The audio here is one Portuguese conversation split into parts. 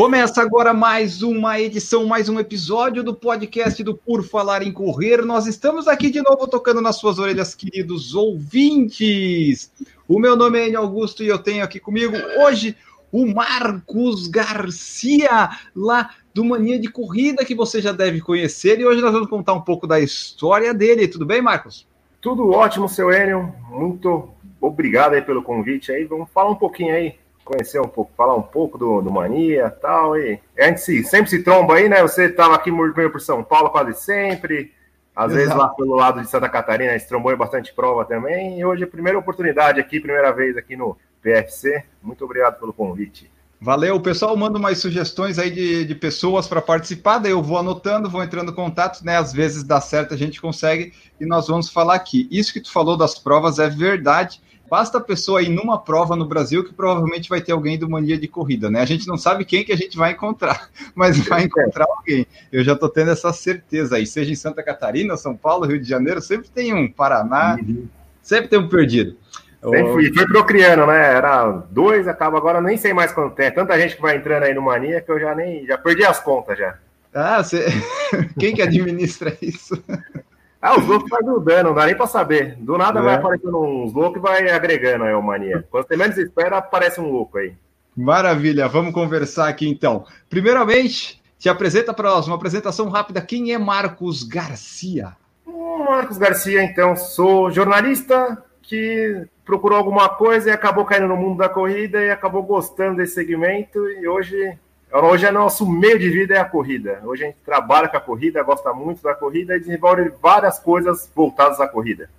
Começa agora mais uma edição, mais um episódio do podcast do Por Falar em Correr. Nós estamos aqui de novo tocando nas suas orelhas, queridos ouvintes. O meu nome é Enio Augusto e eu tenho aqui comigo hoje o Marcos Garcia, lá do Mania de Corrida, que você já deve conhecer. E hoje nós vamos contar um pouco da história dele. Tudo bem, Marcos? Tudo ótimo, seu Enio. Muito obrigado aí pelo convite aí. Vamos falar um pouquinho aí conhecer um pouco, falar um pouco do, do Mania e tal. E a gente se, sempre se tromba aí, né? Você estava aqui meio por São Paulo quase sempre. Às Exato. vezes lá pelo lado de Santa Catarina, a gente trombou em bastante prova também. E hoje é a primeira oportunidade aqui, primeira vez aqui no PFC. Muito obrigado pelo convite. Valeu, o pessoal manda umas sugestões aí de, de pessoas para participar, daí eu vou anotando, vou entrando em contato, né? Às vezes dá certo, a gente consegue e nós vamos falar aqui. Isso que tu falou das provas é verdade. Basta a pessoa ir numa prova no Brasil que provavelmente vai ter alguém do Mania de Corrida, né? A gente não sabe quem que a gente vai encontrar, mas vai encontrar alguém. Eu já estou tendo essa certeza aí, seja em Santa Catarina, São Paulo, Rio de Janeiro, sempre tem um Paraná, uhum. sempre tem um perdido. Sempre fui, fui procriando, né? Era dois, acaba agora, nem sei mais quanto tem. Tanta gente que vai entrando aí no Mania que eu já nem já perdi as contas já. Ah, você... quem que administra isso? Ah, os loucos vai dano, não dá nem pra saber. Do nada é. vai aparecendo uns loucos e vai agregando aí o mania. Quando você menos espera, aparece um louco aí. Maravilha, vamos conversar aqui então. Primeiramente, te apresenta para nós uma apresentação rápida. Quem é Marcos Garcia? Hum, Marcos Garcia, então, sou jornalista que procurou alguma coisa e acabou caindo no mundo da corrida e acabou gostando desse segmento e hoje Hoje é nosso meio de vida é a corrida. Hoje a gente trabalha com a corrida, gosta muito da corrida e desenvolve várias coisas voltadas à corrida.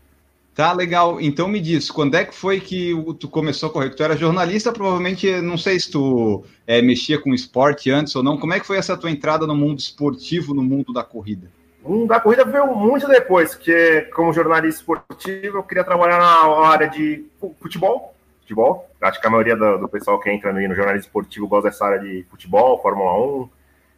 Tá legal. Então me diz, quando é que foi que tu começou a correr? Tu era jornalista, provavelmente, não sei se tu é, mexia com esporte antes ou não. Como é que foi essa tua entrada no mundo esportivo, no mundo da corrida? O mundo da corrida veio muito depois, porque como jornalista esportivo eu queria trabalhar na área de futebol, futebol. Acho que a maioria do, do pessoal que entra no, no jornalismo esportivo gosta dessa área de futebol, Fórmula 1,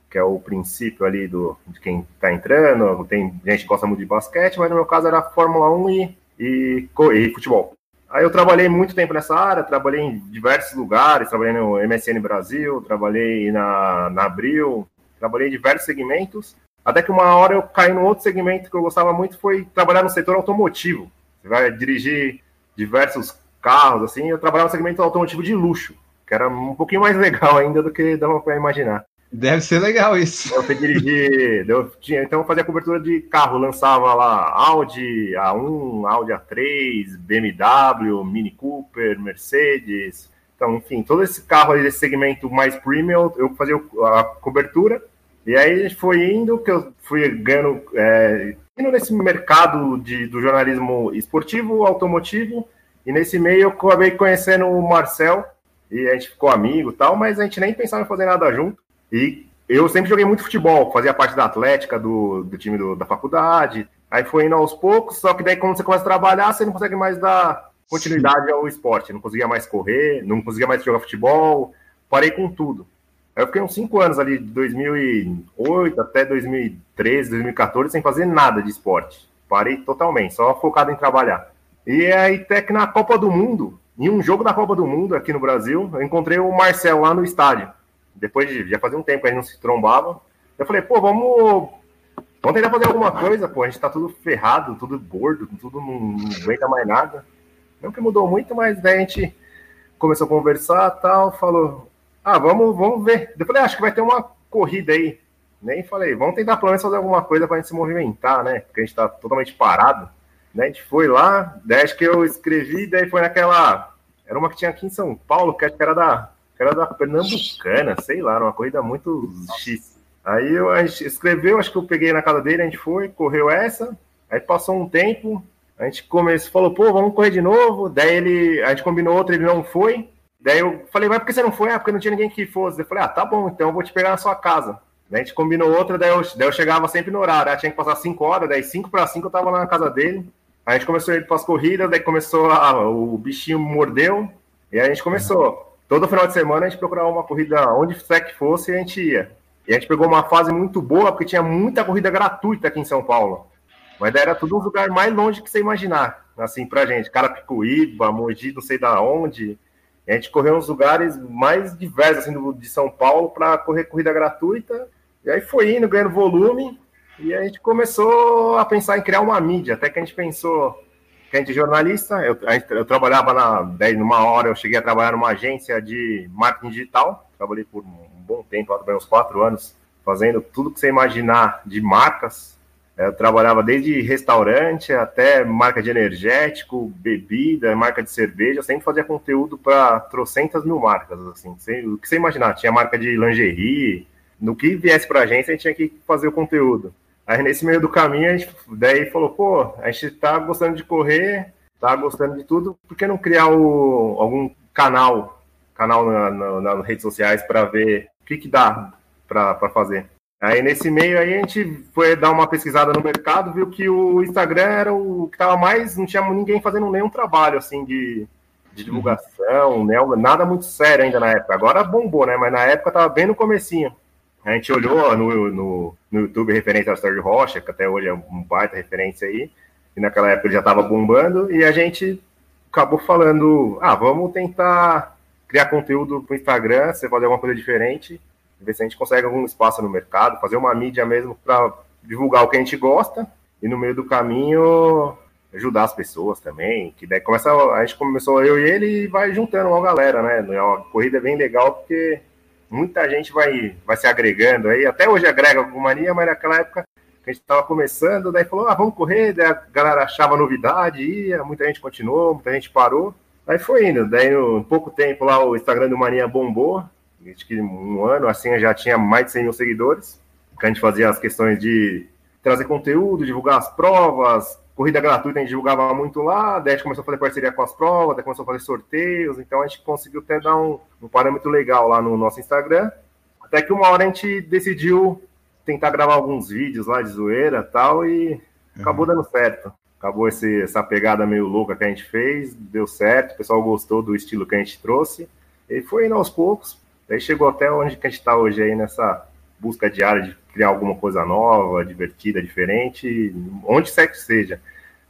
que é o princípio ali do, de quem está entrando. Tem gente que gosta muito de basquete, mas no meu caso era Fórmula 1 e, e, e futebol. Aí eu trabalhei muito tempo nessa área, trabalhei em diversos lugares, trabalhei no MSN Brasil, trabalhei na, na Abril, trabalhei em diversos segmentos, até que uma hora eu caí num outro segmento que eu gostava muito, foi trabalhar no setor automotivo. Você vai dirigir diversos carros, assim, eu trabalhava no segmento automotivo de luxo, que era um pouquinho mais legal ainda do que dava para imaginar. Deve ser legal isso. Eu fui dirigir, eu tinha, então eu fazia cobertura de carro, lançava lá Audi A1, Audi A3, BMW, Mini Cooper, Mercedes, então, enfim, todo esse carro aí desse segmento mais premium, eu fazia a cobertura, e aí a gente foi indo, que eu fui ganhando, é, indo nesse mercado de, do jornalismo esportivo, automotivo, e nesse meio eu acabei conhecendo o Marcel, e a gente ficou amigo e tal, mas a gente nem pensava em fazer nada junto. E eu sempre joguei muito futebol, fazia parte da atlética, do, do time do, da faculdade. Aí foi indo aos poucos, só que daí quando você começa a trabalhar, você não consegue mais dar continuidade Sim. ao esporte. Não conseguia mais correr, não conseguia mais jogar futebol, parei com tudo. Aí eu fiquei uns 5 anos ali, de 2008 até 2013, 2014, sem fazer nada de esporte. Parei totalmente, só focado em trabalhar. E aí, até que na Copa do Mundo, em um jogo da Copa do Mundo aqui no Brasil, eu encontrei o Marcel lá no estádio. Depois de já fazia um tempo que a gente não se trombava. Eu falei, pô, vamos, vamos tentar fazer alguma coisa, pô. A gente tá tudo ferrado, tudo gordo, tudo não, não aguenta mais nada. Não que mudou muito, mas daí a gente começou a conversar tal, falou, ah, vamos, vamos ver. Eu falei, ah, acho que vai ter uma corrida aí. Nem falei, vamos tentar pelo menos fazer alguma coisa pra gente se movimentar, né? Porque a gente tá totalmente parado. Né? A gente foi lá, daí acho que eu escrevi, daí foi naquela. Era uma que tinha aqui em São Paulo, que acho que era da, que era da Pernambucana, sei lá, era uma corrida muito X. Aí eu, a gente escreveu, acho que eu peguei na casa dele, a gente foi, correu essa, aí passou um tempo, a gente começou, falou, pô, vamos correr de novo. Daí ele, a gente combinou outro, ele não foi. Daí eu falei, mas por que você não foi? Ah, porque não tinha ninguém que fosse. Eu falei, ah, tá bom, então eu vou te pegar na sua casa. Daí a gente combinou outra, daí eu, daí eu chegava sempre no horário. Aí tinha que passar 5 horas, daí 5 para 5 eu tava lá na casa dele. A gente começou a ir para as corridas, daí começou a, o bichinho mordeu, e a gente começou. Todo final de semana a gente procurava uma corrida onde que fosse e a gente ia. E a gente pegou uma fase muito boa, porque tinha muita corrida gratuita aqui em São Paulo. Mas daí era tudo um lugar mais longe que você imaginar, assim, pra gente. Carapicuíba, Mogi, não sei da onde. E a gente correu uns lugares mais diversos, assim, de São Paulo para correr corrida gratuita. E aí foi indo, ganhando volume. E a gente começou a pensar em criar uma mídia. Até que a gente pensou que a gente é jornalista. Eu, eu trabalhava na, daí numa hora, eu cheguei a trabalhar numa agência de marketing digital. Trabalhei por um bom tempo, uns quatro anos, fazendo tudo que você imaginar de marcas. Eu trabalhava desde restaurante até marca de energético, bebida, marca de cerveja. Sempre fazia conteúdo para trocentas mil marcas, assim. O que você imaginar, tinha marca de lingerie. No que viesse para a agência, a gente tinha que fazer o conteúdo. Aí nesse meio do caminho, a gente daí falou, pô, a gente tá gostando de correr, tá gostando de tudo, por que não criar o, algum canal, canal na, na, nas redes sociais para ver o que, que dá para fazer? Aí nesse meio aí a gente foi dar uma pesquisada no mercado, viu que o Instagram era o que tava mais, não tinha ninguém fazendo nenhum trabalho assim de, de divulgação, né? nada muito sério ainda na época. Agora bombou, né? Mas na época tava bem no comecinho. A gente olhou no, no, no YouTube referência ao Sérgio Rocha, que até hoje é um baita referência aí, e naquela época ele já estava bombando, e a gente acabou falando, ah, vamos tentar criar conteúdo para o Instagram, você fazer alguma coisa diferente, ver se a gente consegue algum espaço no mercado, fazer uma mídia mesmo para divulgar o que a gente gosta, e no meio do caminho ajudar as pessoas também, que daí começa, a gente começou eu e ele e vai juntando uma galera, né? A corrida é bem legal porque muita gente vai, vai se agregando aí. Até hoje agrega com mania, mas naquela época a gente estava começando, daí falou, ah, vamos correr, daí a galera achava novidade, ia, muita gente continuou, muita gente parou. Aí foi indo, daí em pouco tempo lá o Instagram do Mania bombou, acho que um ano assim já tinha mais de 100 mil seguidores, que a gente fazia as questões de trazer conteúdo, divulgar as provas, corrida gratuita a gente divulgava muito lá, daí a gente começou a fazer parceria com as provas, daí começou a fazer sorteios, então a gente conseguiu até dar um, um parâmetro legal lá no nosso Instagram. Até que uma hora a gente decidiu tentar gravar alguns vídeos lá de zoeira e tal, e uhum. acabou dando certo. Acabou esse, essa pegada meio louca que a gente fez, deu certo, o pessoal gostou do estilo que a gente trouxe, e foi indo aos poucos. Daí chegou até onde que a gente está hoje aí nessa busca diária de criar alguma coisa nova, divertida, diferente, onde quer que seja.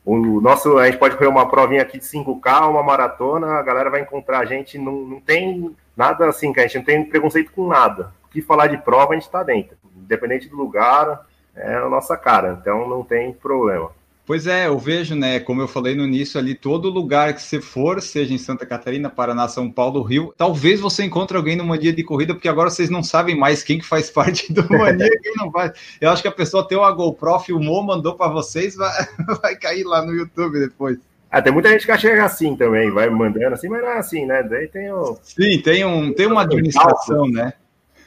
O nosso, a gente pode correr uma provinha aqui de 5K, uma maratona, a galera vai encontrar a gente, não, não tem nada assim, que a gente não tem preconceito com nada. O que falar de prova, a gente está dentro. Independente do lugar, é a nossa cara, então não tem problema. Pois é, eu vejo, né? Como eu falei no início ali, todo lugar que você for, seja em Santa Catarina, Paraná, São Paulo, Rio, talvez você encontre alguém no Mania de corrida, porque agora vocês não sabem mais quem que faz parte do Mania e quem não faz. Eu acho que a pessoa tem uma GoPro, filmou, mandou para vocês, vai, vai cair lá no YouTube depois. Ah, tem muita gente que chega assim também, vai mandando assim, mas não é assim, né? Daí tem o. Sim, tem, um, tem uma administração, né?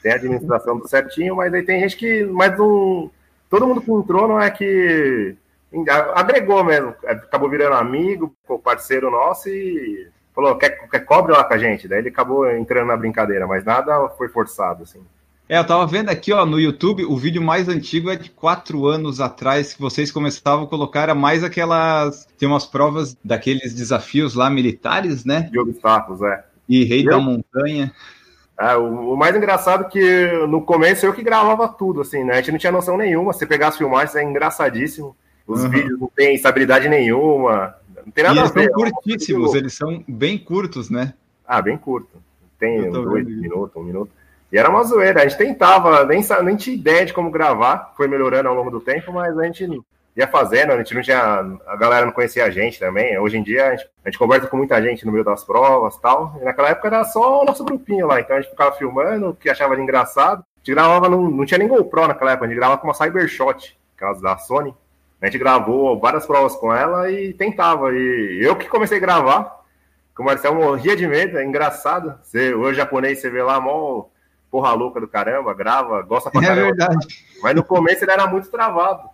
Tem a administração do certinho, mas aí tem gente que. Mas não. Todo mundo que entrou não é que agregou mesmo, acabou virando amigo, parceiro nosso e falou, quer, quer cobre lá com a gente? Daí ele acabou entrando na brincadeira, mas nada foi forçado, assim. É, eu tava vendo aqui, ó, no YouTube, o vídeo mais antigo é de quatro anos atrás, que vocês começavam a colocar, era mais aquelas, tem umas provas daqueles desafios lá militares, né? De obstáculos, é. E Rei eu... da Montanha. É, o, o, mais engraçado é que no começo eu que gravava tudo, assim, né? A gente não tinha noção nenhuma, se pegar as filmagens é engraçadíssimo. Os uhum. vídeos não têm estabilidade nenhuma. Não tem nada e a ver. Eles são curtíssimos, eles são bem curtos, né? Ah, bem curto. Tem dois minutos, um minuto. E era uma zoeira. A gente tentava, nem, nem tinha ideia de como gravar. Foi melhorando ao longo do tempo, mas a gente ia fazendo. A gente não tinha. A galera não conhecia a gente também. Hoje em dia a gente, a gente conversa com muita gente no meio das provas tal. E naquela época era só o nosso grupinho lá. Então a gente ficava filmando, o que achava de engraçado. A gente gravava, não, não tinha nem GoPro naquela época, a gente gravava com uma Cybershot, aquelas da Sony. A gente gravou várias provas com ela e tentava. E eu que comecei a gravar, que o Marcel morria de medo, é engraçado. Você, o japonês, você vê lá, mó porra louca do caramba, grava, gosta pra é caramba. É verdade. Mas no começo ele era muito travado.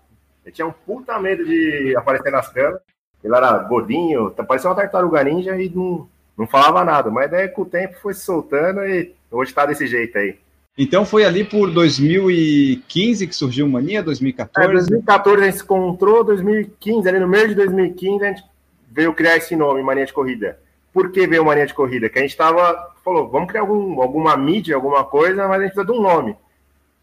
Ele tinha um puta medo de aparecer nas câmeras. Ele era gordinho, parecia uma tartaruga ninja e não, não falava nada. Mas daí com o tempo foi se soltando e hoje tá desse jeito aí. Então foi ali por 2015 que surgiu Mania, 2014? É, 2014 a gente se encontrou, 2015, ali no mês de 2015 a gente veio criar esse nome, Mania de Corrida. Por que veio Mania de Corrida? Que a gente tava, falou, vamos criar algum, alguma mídia, alguma coisa, mas a gente precisa de um nome.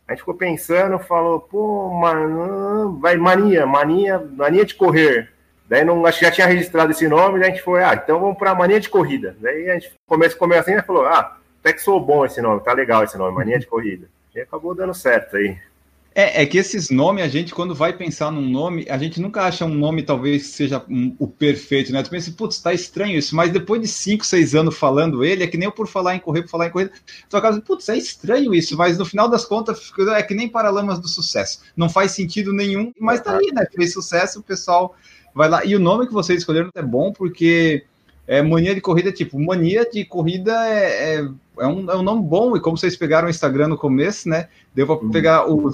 A gente ficou pensando, falou, pô, mano, vai mania, mania, mania de correr. Daí não, acho que já tinha registrado esse nome, daí a gente foi, ah, então vamos para mania de corrida. Daí a gente começou, começou assim e falou, ah, até que sou bom esse nome, tá legal esse nome, mania de corrida. E acabou dando certo aí. É, é, que esses nomes, a gente, quando vai pensar num nome, a gente nunca acha um nome talvez seja um, o perfeito, né? Tu pensa, putz, tá estranho isso, mas depois de 5, 6 anos falando ele, é que nem eu por falar em correr, por falar em corrida, tu acaba, putz, é estranho isso, mas no final das contas é que nem Paralamas do Sucesso. Não faz sentido nenhum, mas tá aí, né? Fez sucesso, o pessoal vai lá. E o nome que vocês escolheram é bom porque é, mania de corrida, tipo, mania de corrida é, é, é, um, é um nome bom, e como vocês pegaram o Instagram no começo, né? Deu para uhum. pegar o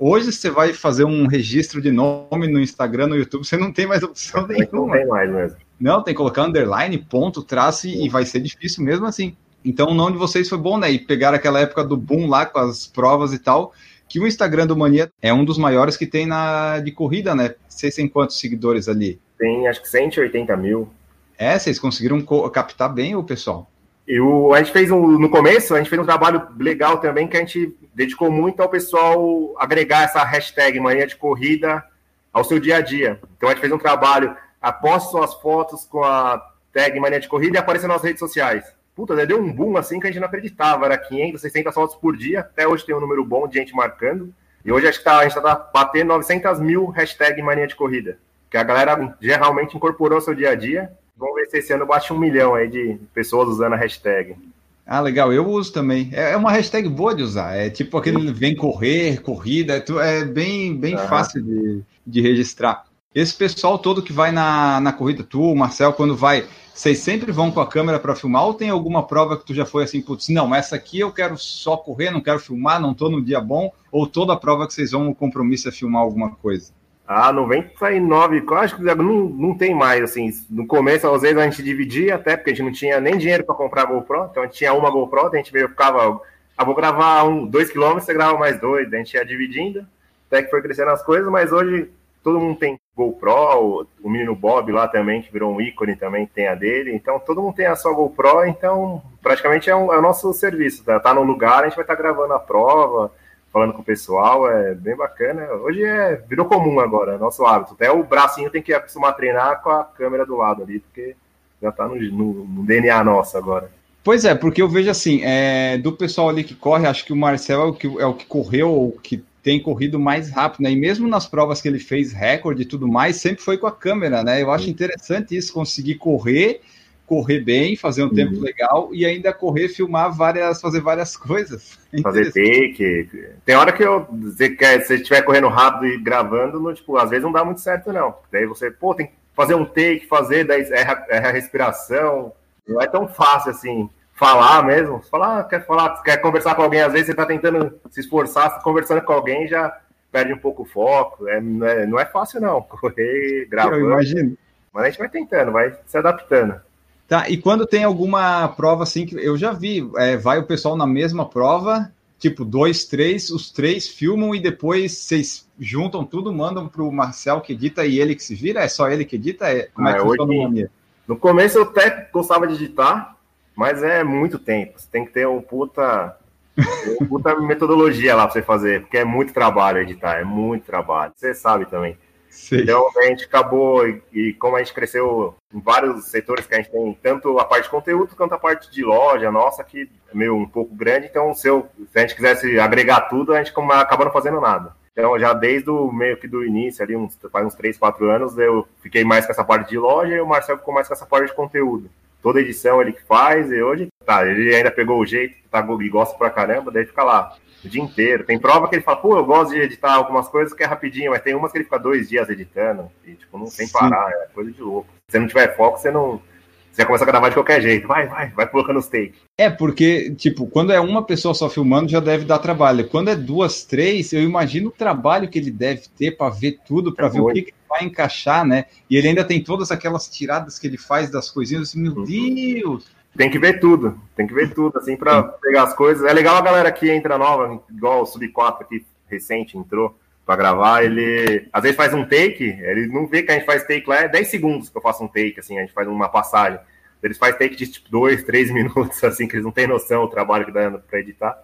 Hoje você vai fazer um registro de nome no Instagram, no YouTube, você não tem mais opção nenhuma. Não tem mais mesmo. Não, tem que colocar underline, ponto, traço e vai ser difícil mesmo assim. Então o nome de vocês foi bom, né? E pegar aquela época do boom lá com as provas e tal, que o Instagram do Mania é um dos maiores que tem na de corrida, né? Vocês têm quantos seguidores ali? Tem acho que 180 mil. É, vocês conseguiram captar bem o pessoal. E o, a gente fez um, no começo, a gente fez um trabalho legal também, que a gente dedicou muito ao pessoal agregar essa hashtag manhã de corrida ao seu dia a dia. Então a gente fez um trabalho, aposte suas fotos com a tag manhã de corrida e apareça nas redes sociais. Puta, deu um boom assim que a gente não acreditava. Era 500, 600 fotos por dia. Até hoje tem um número bom de gente marcando. E hoje acho que tá, a gente está batendo 900 mil hashtag manhã de corrida. Que a galera geralmente incorporou ao seu dia a dia Vamos ver se esse ano bate um milhão aí de pessoas usando a hashtag. Ah, legal, eu uso também. É, é uma hashtag boa de usar. É tipo aquele vem correr, corrida, é, é bem, bem fácil de, de registrar. Esse pessoal todo que vai na, na corrida, tu, o Marcel, quando vai, vocês sempre vão com a câmera para filmar ou tem alguma prova que tu já foi assim, putz, não, essa aqui eu quero só correr, não quero filmar, não tô no dia bom, ou toda a prova que vocês vão, o compromisso é filmar alguma coisa? Ah, 99, acho que não, não tem mais, assim, no começo, às vezes a gente dividia até, porque a gente não tinha nem dinheiro para comprar GoPro, então a gente tinha uma GoPro, a gente veio, ficava, ah, vou gravar um, dois quilômetros, você grava mais dois, a gente ia dividindo, até que foi crescendo as coisas, mas hoje todo mundo tem GoPro, o, o menino Bob lá também, que virou um ícone também, tem a dele, então todo mundo tem a sua GoPro, então praticamente é, um, é o nosso serviço, tá? tá no lugar, a gente vai estar tá gravando a prova, falando com o pessoal, é bem bacana. Hoje é virou comum agora, é nosso hábito. Até o bracinho tem que acostumar a treinar com a câmera do lado ali, porque já está no, no, no, DNA nosso agora. Pois é, porque eu vejo assim, é, do pessoal ali que corre, acho que o Marcel é o que, é o que correu, ou que tem corrido mais rápido, né? E mesmo nas provas que ele fez recorde e tudo mais, sempre foi com a câmera, né? Eu acho interessante isso, conseguir correr correr bem, fazer um uhum. tempo legal e ainda correr, filmar várias, fazer várias coisas. É fazer take. Tem hora que eu, se estiver correndo rápido e gravando, não, tipo, às vezes não dá muito certo, não. Daí você, pô, tem que fazer um take, fazer, daí erra, erra a respiração. Não é tão fácil assim falar mesmo. Falar, quer falar, quer conversar com alguém, às vezes você tá tentando se esforçar, conversando com alguém já perde um pouco o foco. É, não, é, não é fácil, não. Correr, gravando. Eu imagino. Mas a gente vai tentando, vai se adaptando. Tá, e quando tem alguma prova assim, que eu já vi, é, vai o pessoal na mesma prova, tipo, dois, três, os três filmam e depois vocês juntam tudo, mandam para o Marcel que edita e ele que se vira? É só ele que edita? É, como é que ah, funciona hoje, No começo eu até gostava de editar, mas é muito tempo. Você tem que ter um puta, uma puta metodologia lá para você fazer, porque é muito trabalho editar, é muito trabalho. Você sabe também. Sim. Então a gente acabou, e, e, como a gente cresceu em vários setores que a gente tem, tanto a parte de conteúdo quanto a parte de loja nossa, que é meio um pouco grande, então se, eu, se a gente quisesse agregar tudo, a gente acaba não fazendo nada. Então, já desde o meio que do início, ali, uns, faz uns 3, 4 anos, eu fiquei mais com essa parte de loja e o Marcelo ficou mais com essa parte de conteúdo. Toda edição ele que faz, e hoje, tá, ele ainda pegou o jeito, tá, e gosta pra caramba, daí fica lá o dia inteiro. Tem prova que ele fala, pô, eu gosto de editar algumas coisas que é rapidinho, mas tem umas que ele fica dois dias editando, e tipo, não tem parar, é coisa de louco. Se você não tiver foco, você não. Você começa a gravar de qualquer jeito. Vai, vai, vai colocando os takes. É, porque, tipo, quando é uma pessoa só filmando, já deve dar trabalho. Quando é duas, três, eu imagino o trabalho que ele deve ter para ver tudo, para é ver muito. o que, que vai encaixar, né? E ele ainda tem todas aquelas tiradas que ele faz das coisinhas assim, meu uhum. Deus! tem que ver tudo, tem que ver tudo, assim, para pegar as coisas. É legal a galera que entra nova, igual o Sub 4 aqui, recente, entrou para gravar, ele às vezes faz um take, ele não vê que a gente faz take lá, é 10 segundos que eu faço um take, assim, a gente faz uma passagem. Eles fazem take de tipo 2, 3 minutos, assim, que eles não têm noção do trabalho que dá para editar.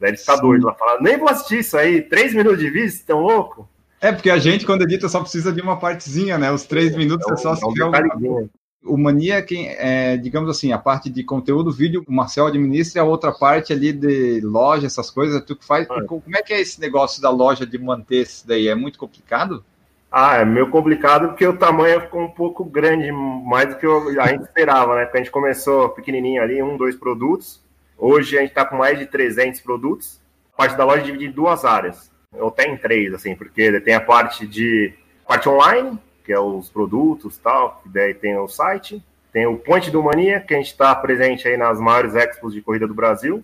Daí ele fica doido lá, fala, nem vou assistir isso aí, 3 minutos de vídeo, tão louco? É, porque a gente, quando edita, só precisa de uma partezinha, né? Os 3 minutos é, é só se é um o Mania é quem é, digamos assim, a parte de conteúdo, vídeo, o Marcel administra, a outra parte ali de loja, essas coisas, tu que faz. Ah. Como é que é esse negócio da loja de manter isso daí? É muito complicado? Ah, é meio complicado porque o tamanho ficou um pouco grande, mais do que a gente esperava, né? Porque a gente começou pequenininho ali, um, dois produtos. Hoje a gente está com mais de 300 produtos. A parte da loja é dividida em duas áreas, ou até em três, assim, porque tem a parte de parte online, que é os produtos tal, daí tem o site, tem o Ponte do Mania, que a gente está presente aí nas maiores expos de corrida do Brasil,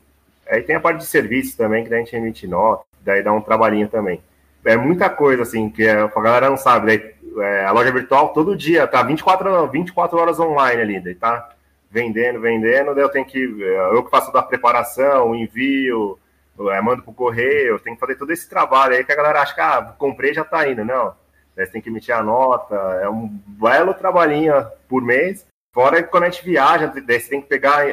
aí tem a parte de serviços também, que a gente emite nota, daí dá um trabalhinho também. É muita coisa, assim, que a galera não sabe, daí, é, a loja virtual todo dia tá 24, 24 horas online ali, daí tá vendendo, vendendo, daí eu tenho que, eu que faço da preparação, o envio, é, mando pro correio, tenho que fazer todo esse trabalho aí que a galera acha que, ah, comprei já tá indo, não você tem que emitir a nota, é um belo trabalhinho por mês. Fora que quando a gente viaja, daí você tem que pegar,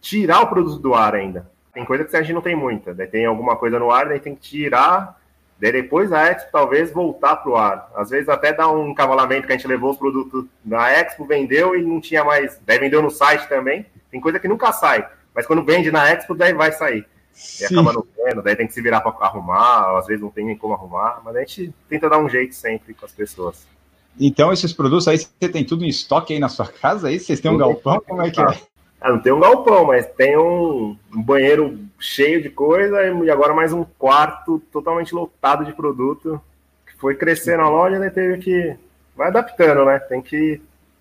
tirar o produto do ar ainda. Tem coisa que a gente não tem muita, daí tem alguma coisa no ar, daí tem que tirar, daí depois a Expo talvez voltar para o ar. Às vezes até dá um encavalamento que a gente levou os produtos da Expo, vendeu e não tinha mais, daí vendeu no site também. Tem coisa que nunca sai, mas quando vende na Expo, daí vai sair. E acaba não tendo, daí tem que se virar para arrumar, às vezes não tem nem como arrumar, mas a gente tenta dar um jeito sempre com as pessoas. Então, esses produtos aí, você tem tudo em estoque aí na sua casa? Aí vocês têm um galpão? Como é que é? Ah, não tem um galpão, mas tem um, um, banheiro cheio de coisa e agora mais um quarto totalmente lotado de produto. Que foi crescendo a loja, né? Teve que. Vai adaptando, né? Tem que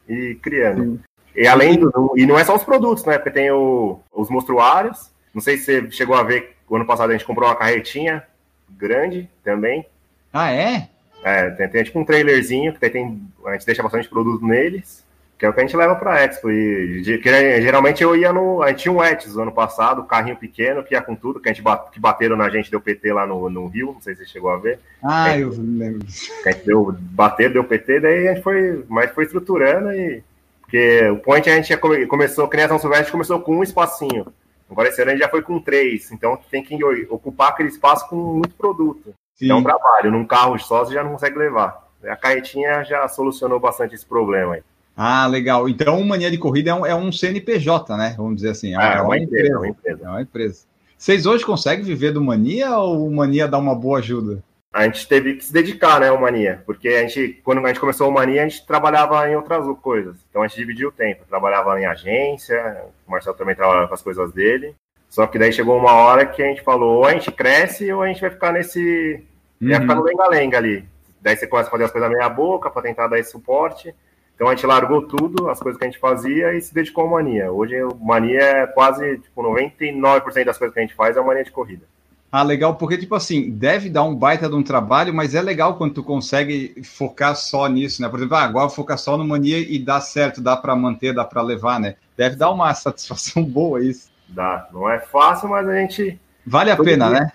ir criando. Sim. E além do. E não é só os produtos, né? Porque tem o, os mostruários, não sei se você chegou a ver, o ano passado a gente comprou uma carretinha grande também. Ah, é? É, tem, tem tipo um trailerzinho que tem, a gente deixa bastante produto neles, que é o que a gente leva para a Expo. E que, geralmente eu ia no. A gente tinha um Etios ano passado, um carrinho pequeno que ia com tudo, que a gente bat, que bateram na gente, deu PT lá no, no Rio, não sei se você chegou a ver. Ah, gente, eu lembro. Que a gente deu, bater, deu PT, daí a gente foi, mas foi estruturando e. Porque o Point a gente começou, criação silvestre começou com um espacinho. Agora esse ano gente já foi com três, então tem que ocupar aquele espaço com muito produto. Sim. É um trabalho, num carro só você já não consegue levar. A carretinha já solucionou bastante esse problema aí. Ah, legal. Então, o Mania de Corrida é um, é um CNPJ, né? Vamos dizer assim. É, uma, é, é uma, empresa, empresa, é uma empresa. É uma empresa. Vocês hoje conseguem viver do Mania ou o Mania dá uma boa ajuda? A gente teve que se dedicar, né, ao Mania, porque a gente, quando a gente começou o Mania, a gente trabalhava em outras coisas, então a gente dividia o tempo, trabalhava em agência, o Marcelo também trabalhava com as coisas dele, só que daí chegou uma hora que a gente falou, ou a gente cresce, ou a gente vai ficar nesse, uhum. vai ficar no lenga-lenga ali, daí você começa a fazer as coisas meia boca, para tentar dar esse suporte, então a gente largou tudo, as coisas que a gente fazia, e se dedicou ao Mania, hoje o Mania é quase, tipo, 99% das coisas que a gente faz é o Mania de corrida. Ah, legal, porque, tipo assim, deve dar um baita de um trabalho, mas é legal quando tu consegue focar só nisso, né? Por exemplo, ah, agora focar só no mania e dá certo, dá para manter, dá para levar, né? Deve dar uma satisfação boa isso. Dá, não é fácil, mas a gente. Vale a pena, dia... né?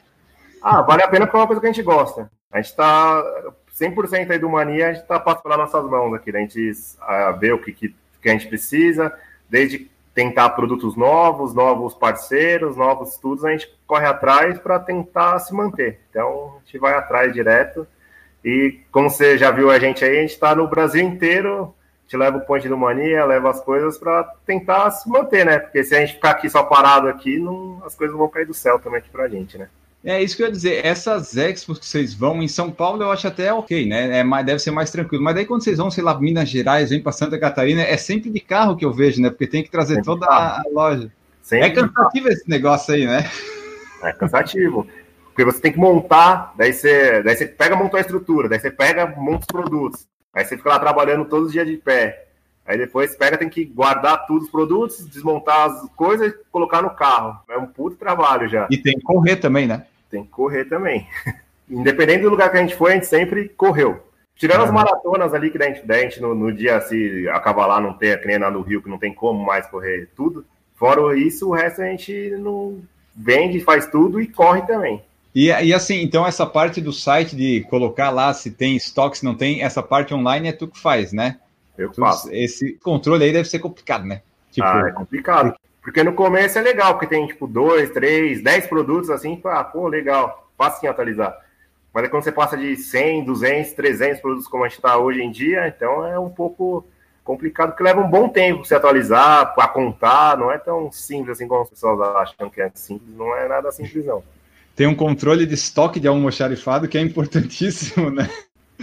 Ah, vale a pena porque é uma coisa que a gente gosta. A gente tá 100% aí do mania, a gente tá passando pelas nossas mãos aqui, né? A gente uh, vê o que, que, que a gente precisa, desde tentar produtos novos, novos parceiros, novos estudos, a gente corre atrás para tentar se manter. Então, a gente vai atrás direto. E como você já viu a gente aí, a gente está no Brasil inteiro, a gente leva o ponte do Mania, leva as coisas para tentar se manter, né? Porque se a gente ficar aqui só parado aqui, não, as coisas vão cair do céu também aqui para a gente, né? É isso que eu ia dizer. Essas expos que vocês vão em São Paulo, eu acho até ok, né? É mais, deve ser mais tranquilo. Mas daí quando vocês vão, sei lá, Minas Gerais, vem para Santa Catarina, é sempre de carro que eu vejo, né? Porque tem que trazer sempre toda a, loja. Sempre é cansativo esse negócio aí, né? É cansativo. Porque você tem que montar, daí você, daí você pega, monta a estrutura, daí você pega, monta os produtos. Aí você fica lá trabalhando todos os dias de pé. Aí depois pega, tem que guardar todos os produtos, desmontar as coisas e colocar no carro. É um puto trabalho já. E tem que correr também, né? Tem que correr também. Independente do lugar que a gente foi, a gente sempre correu. Tirando as maratonas ali que a gente, a gente no, no, dia se acabar lá, não ter, que nem lá no Rio, que não tem como mais correr tudo. Fora isso, o resto a gente não vende, faz tudo e corre também. E, e assim, então essa parte do site de colocar lá se tem estoque, se não tem, essa parte online é tu que faz, né? Eu faço. Esse controle aí deve ser complicado, né? Tipo, ah, é complicado. Porque no começo é legal, porque tem tipo dois, três, dez produtos assim, ah, pô, legal, fácil atualizar. Mas é quando você passa de 100, 200, 300 produtos como a gente está hoje em dia, então é um pouco complicado, porque leva um bom tempo para se atualizar, para contar, não é tão simples assim como as pessoas acham que é simples, não é nada simples não. Tem um controle de estoque de almoxarifado que é importantíssimo, né?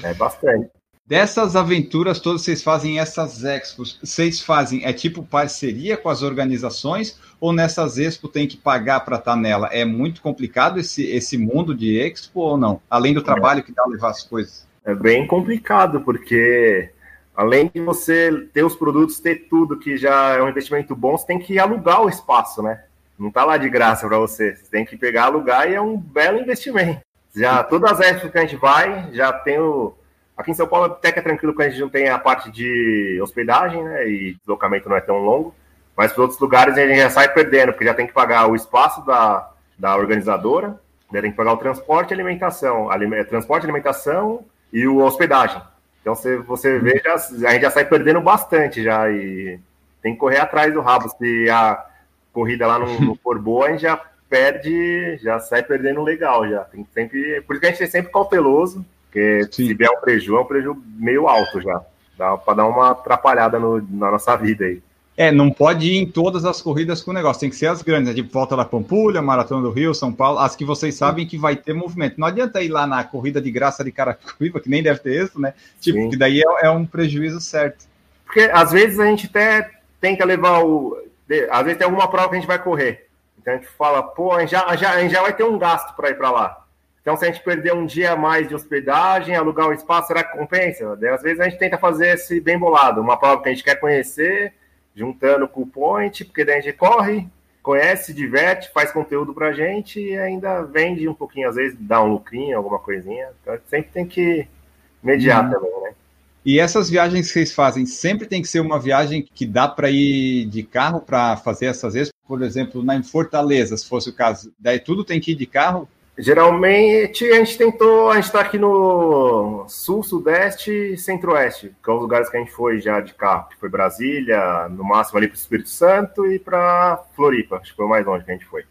É bastante. Dessas aventuras todas vocês fazem essas expos, vocês fazem é tipo parceria com as organizações ou nessas expo tem que pagar para estar tá nela? É muito complicado esse, esse mundo de expo ou não? Além do trabalho que dá levar as coisas. É bem complicado porque além de você ter os produtos, ter tudo que já é um investimento bom, você tem que alugar o espaço, né? Não tá lá de graça para você. Você tem que pegar, alugar e é um belo investimento. Já todas as expos que a gente vai, já tem o Aqui em São Paulo até que é tranquilo que a gente não tem a parte de hospedagem, né? E deslocamento não é tão longo. Mas para outros lugares a gente já sai perdendo, porque já tem que pagar o espaço da, da organizadora, já tem que pagar o transporte e alimentação. Alime, transporte, alimentação e o hospedagem. Então você, você vê, já, a gente já sai perdendo bastante já. E tem que correr atrás do rabo. Se a corrida lá não, não for boa, a gente já perde, já sai perdendo legal já. Tem sempre, por isso que a gente é sempre cauteloso porque Sim. se vier um prejuízo, é um prejuízo meio alto já. Dá para dar uma atrapalhada no, na nossa vida aí. É, não pode ir em todas as corridas com o negócio, tem que ser as grandes, né? tipo Volta da Pampulha, Maratona do Rio, São Paulo, as que vocês sabem que vai ter movimento. Não adianta ir lá na corrida de graça de Carapicuíba, que nem deve ter isso, né? Tipo, Sim. que daí é, é, um prejuízo certo. Porque às vezes a gente até tenta levar o. Às vezes tem alguma prova que a gente vai correr. Então a gente fala, pô, a gente já, já, a gente já vai ter um gasto para ir para lá. Então, se a gente perder um dia a mais de hospedagem, alugar um espaço, será que compensa? Às vezes a gente tenta fazer esse bem bolado, uma prova que a gente quer conhecer, juntando com o point, porque daí a gente corre, conhece, diverte, faz conteúdo pra gente e ainda vende um pouquinho, às vezes dá um lucrinho, alguma coisinha. Então, sempre tem que mediar hum. também, né? E essas viagens que vocês fazem, sempre tem que ser uma viagem que dá para ir de carro para fazer essas vezes? Por exemplo, na Fortaleza, se fosse o caso, daí tudo tem que ir de carro Geralmente a gente tentou, a gente está aqui no sul, sudeste e centro-oeste, que são os lugares que a gente foi já de carro, que foi Brasília, no máximo ali para o Espírito Santo e para Floripa, acho que foi o mais longe que a gente foi.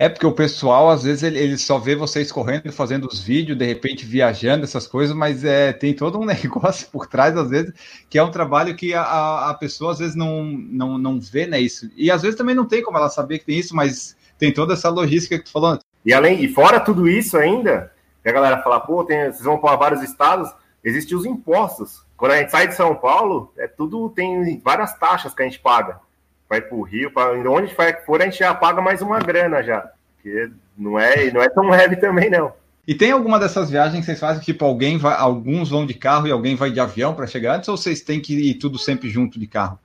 É porque o pessoal, às vezes, ele, ele só vê vocês correndo, fazendo os vídeos, de repente viajando, essas coisas, mas é, tem todo um negócio por trás, às vezes, que é um trabalho que a, a pessoa, às vezes, não, não, não vê, né, isso. E, às vezes, também não tem como ela saber que tem isso, mas tem toda essa logística que tu falou. E além e fora tudo isso ainda, a galera fala, pô, tem, vocês vão para vários estados, existem os impostos. Quando a gente sai de São Paulo, é tudo tem várias taxas que a gente paga. Vai para o Rio, para onde for, a gente já paga mais uma grana já. Que não é, não é tão leve também, não. E tem alguma dessas viagens que vocês fazem, tipo, alguém vai, alguns vão de carro e alguém vai de avião para chegar antes, ou vocês têm que ir tudo sempre junto de carro?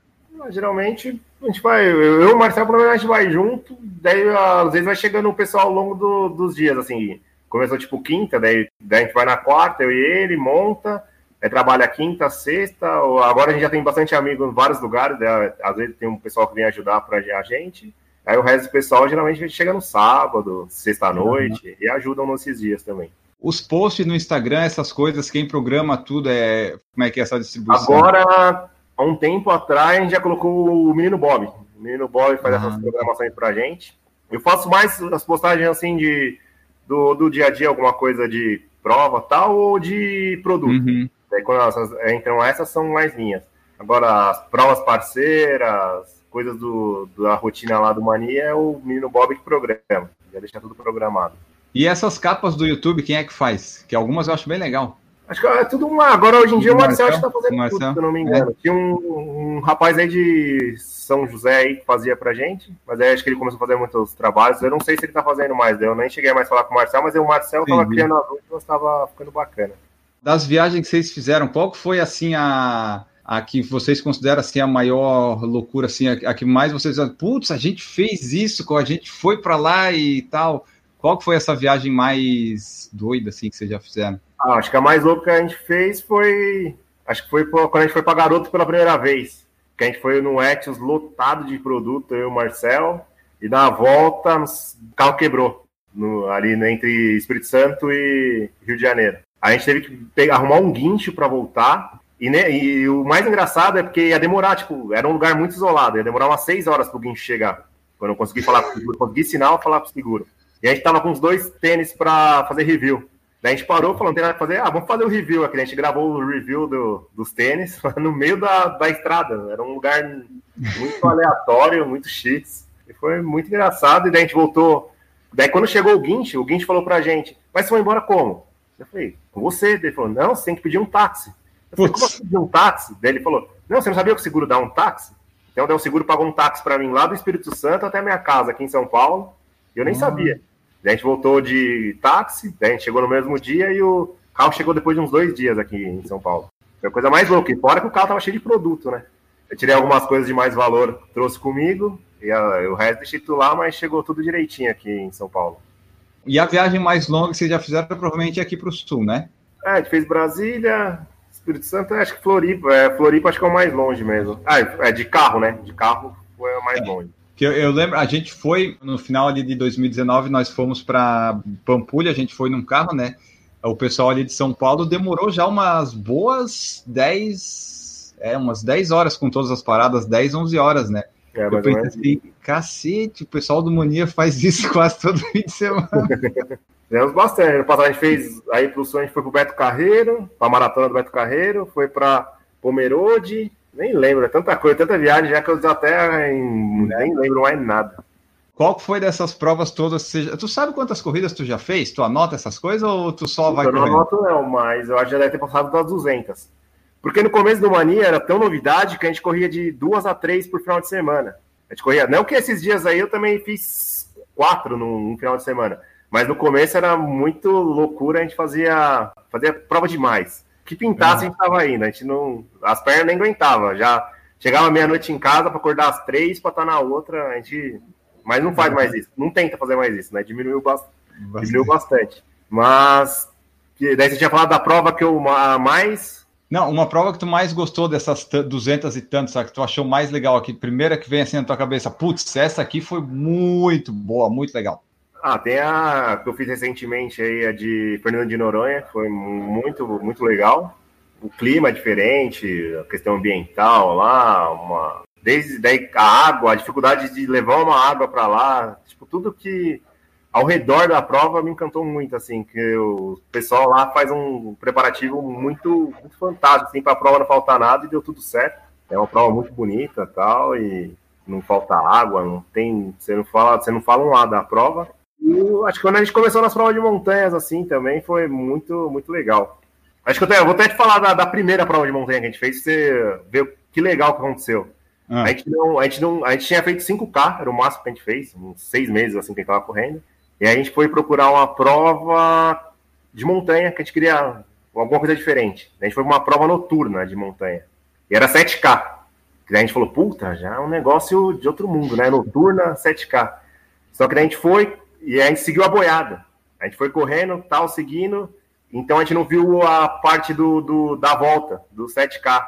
Geralmente a gente vai, eu e o Marcelo, pelo menos a gente vai junto, daí às vezes vai chegando o pessoal ao longo do, dos dias, assim, começou tipo quinta, daí, daí a gente vai na quarta, eu e ele, monta, é, trabalha quinta, sexta, agora a gente já tem bastante amigos em vários lugares, né? às vezes tem um pessoal que vem ajudar para a gente, aí o resto do pessoal geralmente chega no sábado, sexta-noite, uhum. e ajudam nesses dias também. Os posts no Instagram, essas coisas, quem programa tudo, é como é que é essa distribuição? Agora há um tempo atrás, a gente já colocou o Menino Bob. O Menino Bob faz essas programações pra gente. Eu faço mais as postagens assim de do, do dia a dia, alguma coisa de prova tal, ou de produto. Uhum. Daí, quando elas entram essas, são mais minhas. Agora, as provas parceiras, coisas do, da rotina lá do Mania, é o menino Bob que programa. Já deixa tudo programado. E essas capas do YouTube, quem é que faz? Que algumas eu acho bem legal. Acho que é tudo uma. Agora, hoje em dia, o Marcel está fazendo Marcel, tudo, se eu não me engano. É. Tinha um, um, rapaz aí de São José aí que fazia pra gente, mas aí acho que ele começou a fazer muitos trabalhos. Eu não sei se ele tá fazendo mais, eu nem cheguei mais a falar com o Marcel, mas o Marcel estava criando as últimas, estava ficando bacana. Das viagens que vocês fizeram, qual foi assim a. A que vocês consideram assim a maior loucura, assim, a, a que mais vocês putz, a gente fez isso, a gente foi para lá e tal. Qual foi essa viagem mais doida assim que vocês já fizeram? Ah, acho que a mais louca que a gente fez foi. Acho que foi quando a gente foi para Garoto pela primeira vez. que a gente foi no Etios lotado de produto, eu e o Marcel, e na volta o carro quebrou, no, ali entre Espírito Santo e Rio de Janeiro. A gente teve que pegar, arrumar um guincho para voltar, e, né, e, o mais engraçado é porque ia demorar, tipo, era um lugar muito isolado, ia demorar umas seis horas pro guincho chegar. Quando eu consegui falar pro seguro, consegui sinal falar pro seguro. E a gente tava com os dois tênis para fazer review. Daí a gente parou, falou, não tem nada pra fazer. Ah, vamos fazer o review aqui. A gente gravou o review do, dos tênis no meio da, da estrada. Era um lugar muito aleatório, muito X. E foi muito engraçado. E daí a gente voltou. Daí quando chegou o Guincho, o Guincho falou pra gente, mas você vai embora como? Eu falei, com você. Daí ele falou, não, você tem que pedir um táxi. Eu falei, como pedir um táxi? Daí ele falou, não, você não sabia que o seguro dá um táxi? Então daí o seguro pagou um táxi para mim lá do Espírito Santo até a minha casa aqui em São Paulo. E eu nem hum. sabia. A gente voltou de táxi, a gente chegou no mesmo dia e o carro chegou depois de uns dois dias aqui em São Paulo. Foi a coisa mais louca. E fora que o carro tava cheio de produto, né? Eu tirei algumas coisas de mais valor, trouxe comigo, e a, o resto deixei tudo lá, mas chegou tudo direitinho aqui em São Paulo. E a viagem mais longa que vocês já fizeram provavelmente é aqui para o sul, né? É, a gente fez Brasília, Espírito Santo, acho que Floripa. É, Floripa acho que é o mais longe mesmo. Ah, é de carro, né? De carro foi o mais é. longe. Que eu, eu, lembro, a gente foi no final ali de 2019, nós fomos para Pampulha, a gente foi num carro, né? O pessoal ali de São Paulo demorou já umas boas 10, é, umas 10 horas com todas as paradas, 10, 11 horas, né? É, eu pensei assim, cacete, o pessoal do Mania faz isso quase todo fim de semana. Fizemos bastante. No passado a gente fez, aí pro sul a gente foi pro Beto Carreiro, pra maratona do Beto Carreiro, foi pra Pomerode, nem lembro, é tanta coisa, tanta viagem, já que eu até em, nem lembro mais nada. Qual foi dessas provas todas? Tu sabe quantas corridas tu já fez? Tu anota essas coisas ou tu só vai Eu não anoto não, mas eu acho que já deve ter passado das 200. Porque no começo do Mania era tão novidade que a gente corria de duas a três por final de semana. A gente corria, não que esses dias aí eu também fiz quatro num, final de semana, mas no começo era muito loucura, a gente fazia, fazia prova demais que pintasse, a gente tava indo. A gente não. As pernas nem aguentava. Já chegava meia-noite em casa para acordar às três para estar na outra. A gente. Mas não faz mais isso. Não tenta fazer mais isso, né? Diminuiu, bastante. Diminuiu bastante. Mas. Daí você tinha falado da prova que eu mais. Não, uma prova que tu mais gostou dessas duzentas e tantas, sabe? Que tu achou mais legal aqui. Primeira que vem assim na tua cabeça. Putz, essa aqui foi muito boa, muito legal. Ah, tem a que eu fiz recentemente aí, a de Fernando de Noronha, foi muito, muito legal. O clima é diferente, a questão ambiental lá, uma... desde daí a água, a dificuldade de levar uma água para lá, tipo, tudo que ao redor da prova me encantou muito, assim, que o pessoal lá faz um preparativo muito, muito fantástico, assim, para a prova não faltar nada e deu tudo certo. É uma prova muito bonita tal, e não falta água, não tem, você não fala, você não fala um lado da prova, e acho que quando a gente começou nas provas de montanhas, assim, também foi muito, muito legal. Acho que eu, eu vou até te falar da, da, primeira prova de montanha que a gente fez, pra você ver que legal que aconteceu. Ah. A, gente não, a, gente não, a gente tinha feito 5K, era o máximo que a gente fez, uns seis meses assim que a gente tava correndo. E a gente foi procurar uma prova de montanha que a gente queria alguma coisa diferente. A gente foi uma prova noturna de montanha. E era 7K. E a gente falou, puta, já é um negócio de outro mundo, né? Noturna, 7K. Só que a gente foi, e a gente seguiu a boiada. A gente foi correndo, tal, seguindo. Então a gente não viu a parte do, do da volta, do 7K.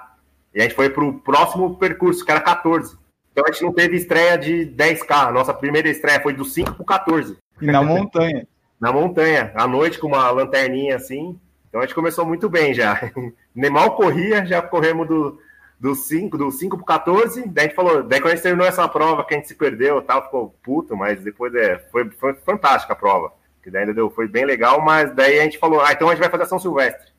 E a gente foi para o próximo percurso, que era 14. Então a gente não teve estreia de 10K. Nossa primeira estreia foi do 5 para o 14. E na montanha. na montanha, à noite com uma lanterninha assim. Então a gente começou muito bem já. Nem mal corria, já corremos do, do 5 do 5 pro 14, daí a gente falou, daí quando a gente terminou essa prova que a gente se perdeu tal, ficou puto, mas depois é, foi, foi fantástica a prova. Que daí deu, foi bem legal, mas daí a gente falou, ah, então a gente vai fazer São Silvestre.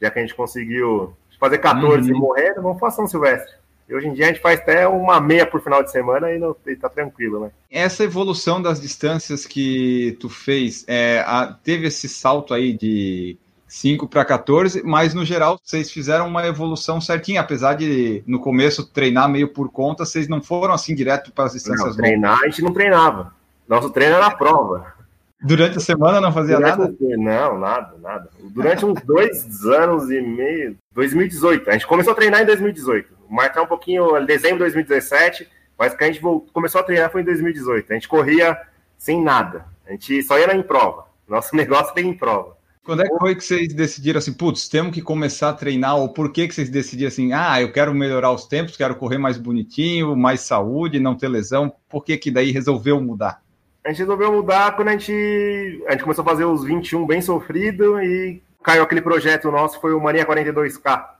Já que a gente conseguiu fazer 14 uhum. e morrer, vamos fazer São Silvestre. E hoje em dia a gente faz até uma meia por final de semana e, não, e tá tranquilo, né? Essa evolução das distâncias que tu fez, é, a, teve esse salto aí de 5 para 14, mas no geral vocês fizeram uma evolução certinha, apesar de no começo treinar meio por conta, vocês não foram assim direto para as distâncias não, treinar a gente não treinava. Nosso treino era a prova. Durante a semana não fazia Durante nada? Não, nada, nada. Durante uns dois anos e meio, 2018. A gente começou a treinar em 2018. Marcar um pouquinho, dezembro de 2017, mas que a gente voltou, começou a treinar foi em 2018. A gente corria sem nada. A gente só ia em prova. Nosso negócio era em prova. Quando é que foi que vocês decidiram assim, putz, temos que começar a treinar? Ou por que, que vocês decidiram assim, ah, eu quero melhorar os tempos, quero correr mais bonitinho, mais saúde, não ter lesão? Por que que daí resolveu mudar? A gente resolveu mudar quando a gente, a gente começou a fazer os 21 bem sofrido e caiu aquele projeto nosso, foi o Mania 42K. Tá.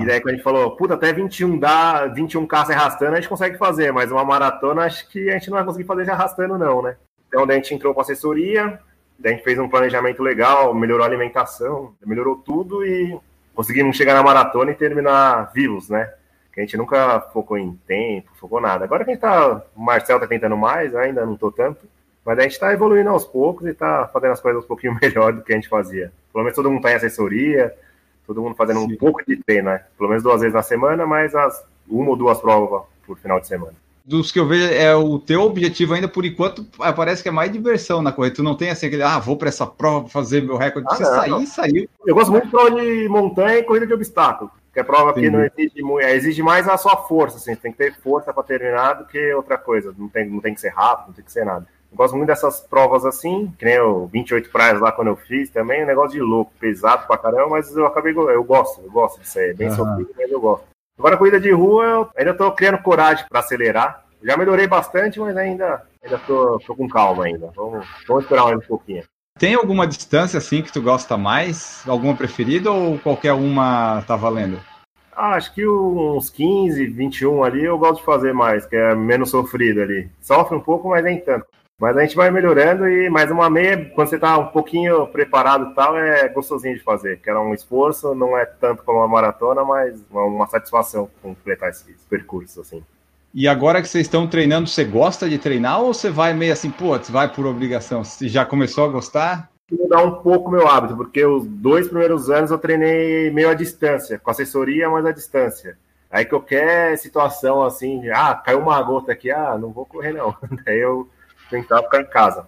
E daí quando a gente falou, puta, até 21 dá, 21K se arrastando, a gente consegue fazer, mas uma maratona acho que a gente não vai conseguir fazer se arrastando não, né? Então daí a gente entrou com assessoria, Daí a gente fez um planejamento legal, melhorou a alimentação, melhorou tudo e conseguimos chegar na maratona e terminar vivos, né? Que a gente nunca focou em tempo, focou nada. Agora que a gente tá, o Marcel tá tentando mais, ainda não tô tanto, mas a gente tá evoluindo aos poucos e tá fazendo as coisas um pouquinho melhor do que a gente fazia. Pelo menos todo mundo tá em assessoria, todo mundo fazendo Sim. um pouco de treino, né? Pelo menos duas vezes na semana, mas as, uma ou duas provas por final de semana dos que eu vejo, é o teu objetivo ainda por enquanto, parece que é mais diversão na corrida. Tu não tem assim aquele, ah, vou para essa prova fazer meu recorde. Ah, Você não, sair, não. saiu. Eu gosto muito de prova de montanha e corrida de obstáculo. Que é prova que não exige muito, é, exige mais a sua força, assim, tem que ter força para terminar do que outra coisa. Não tem, não tem que ser rápido, não tem que ser nada. Eu gosto muito dessas provas assim, que nem o 28 praias lá quando eu fiz também, um negócio de louco, pesado pra caramba, mas eu acabei, eu gosto, eu gosto de ser bem uhum. sofrido, mas eu gosto. Agora, corrida de rua, eu ainda estou criando coragem para acelerar. Já melhorei bastante, mas ainda ainda tô, tô com calma ainda. Vamos, vamos esperar mais um pouquinho. Tem alguma distância assim que tu gosta mais? Alguma preferida ou qualquer uma tá valendo? Ah, acho que uns 15, 21 ali eu gosto de fazer mais, que é menos sofrido ali. Sofre um pouco, mas nem tanto. Mas a gente vai melhorando e mais uma meia, quando você tá um pouquinho preparado e tal, é gostosinho de fazer. Que era um esforço, não é tanto como uma maratona, mas uma satisfação completar esse percurso, assim. E agora que vocês estão treinando, você gosta de treinar ou você vai meio assim, putz, vai por obrigação? Você já começou a gostar? Mudar um pouco meu hábito, porque os dois primeiros anos eu treinei meio à distância, com assessoria, mas à distância. Aí qualquer situação assim, ah, caiu uma gota aqui, ah, não vou correr não. Daí eu tentar ficar em casa.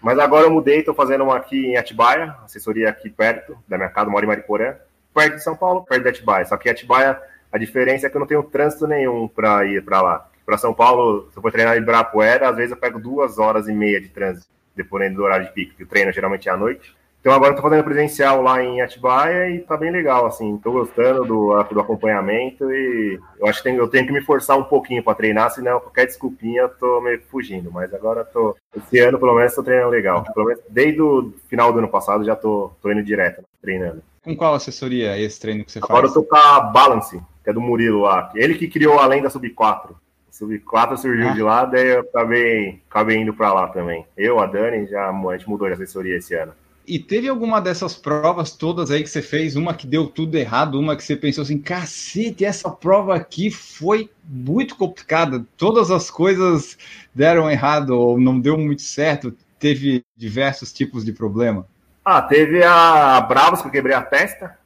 Mas agora eu mudei, estou fazendo uma aqui em Atibaia, assessoria aqui perto da minha casa, moro em Mariporã, perto de São Paulo, perto de Atibaia. Só que Atibaia, a diferença é que eu não tenho trânsito nenhum para ir para lá. Para São Paulo, se eu for treinar em Ibirapuera, às vezes eu pego duas horas e meia de trânsito, dependendo do horário de pico, que o treino geralmente é à noite. Então agora estou fazendo presencial lá em Atibaia e tá bem legal, assim, estou gostando do, do acompanhamento e eu acho que tem, eu tenho que me forçar um pouquinho para treinar, senão qualquer desculpinha eu tô meio fugindo, mas agora tô, esse ano pelo menos estou treinando legal, pelo menos desde o final do ano passado já tô, tô indo direto, treinando. Com qual assessoria é esse treino que você agora faz? Agora eu tô com a Balance, que é do Murilo lá, ele que criou a lenda Sub 4. Sub 4 surgiu ah. de lá, daí eu acabei, acabei indo para lá também. Eu, a Dani, já, a gente mudou de assessoria esse ano. E teve alguma dessas provas todas aí que você fez, uma que deu tudo errado, uma que você pensou assim, cacete, essa prova aqui foi muito complicada, todas as coisas deram errado ou não deu muito certo, teve diversos tipos de problema? Ah, teve a Bravos que eu quebrei a testa.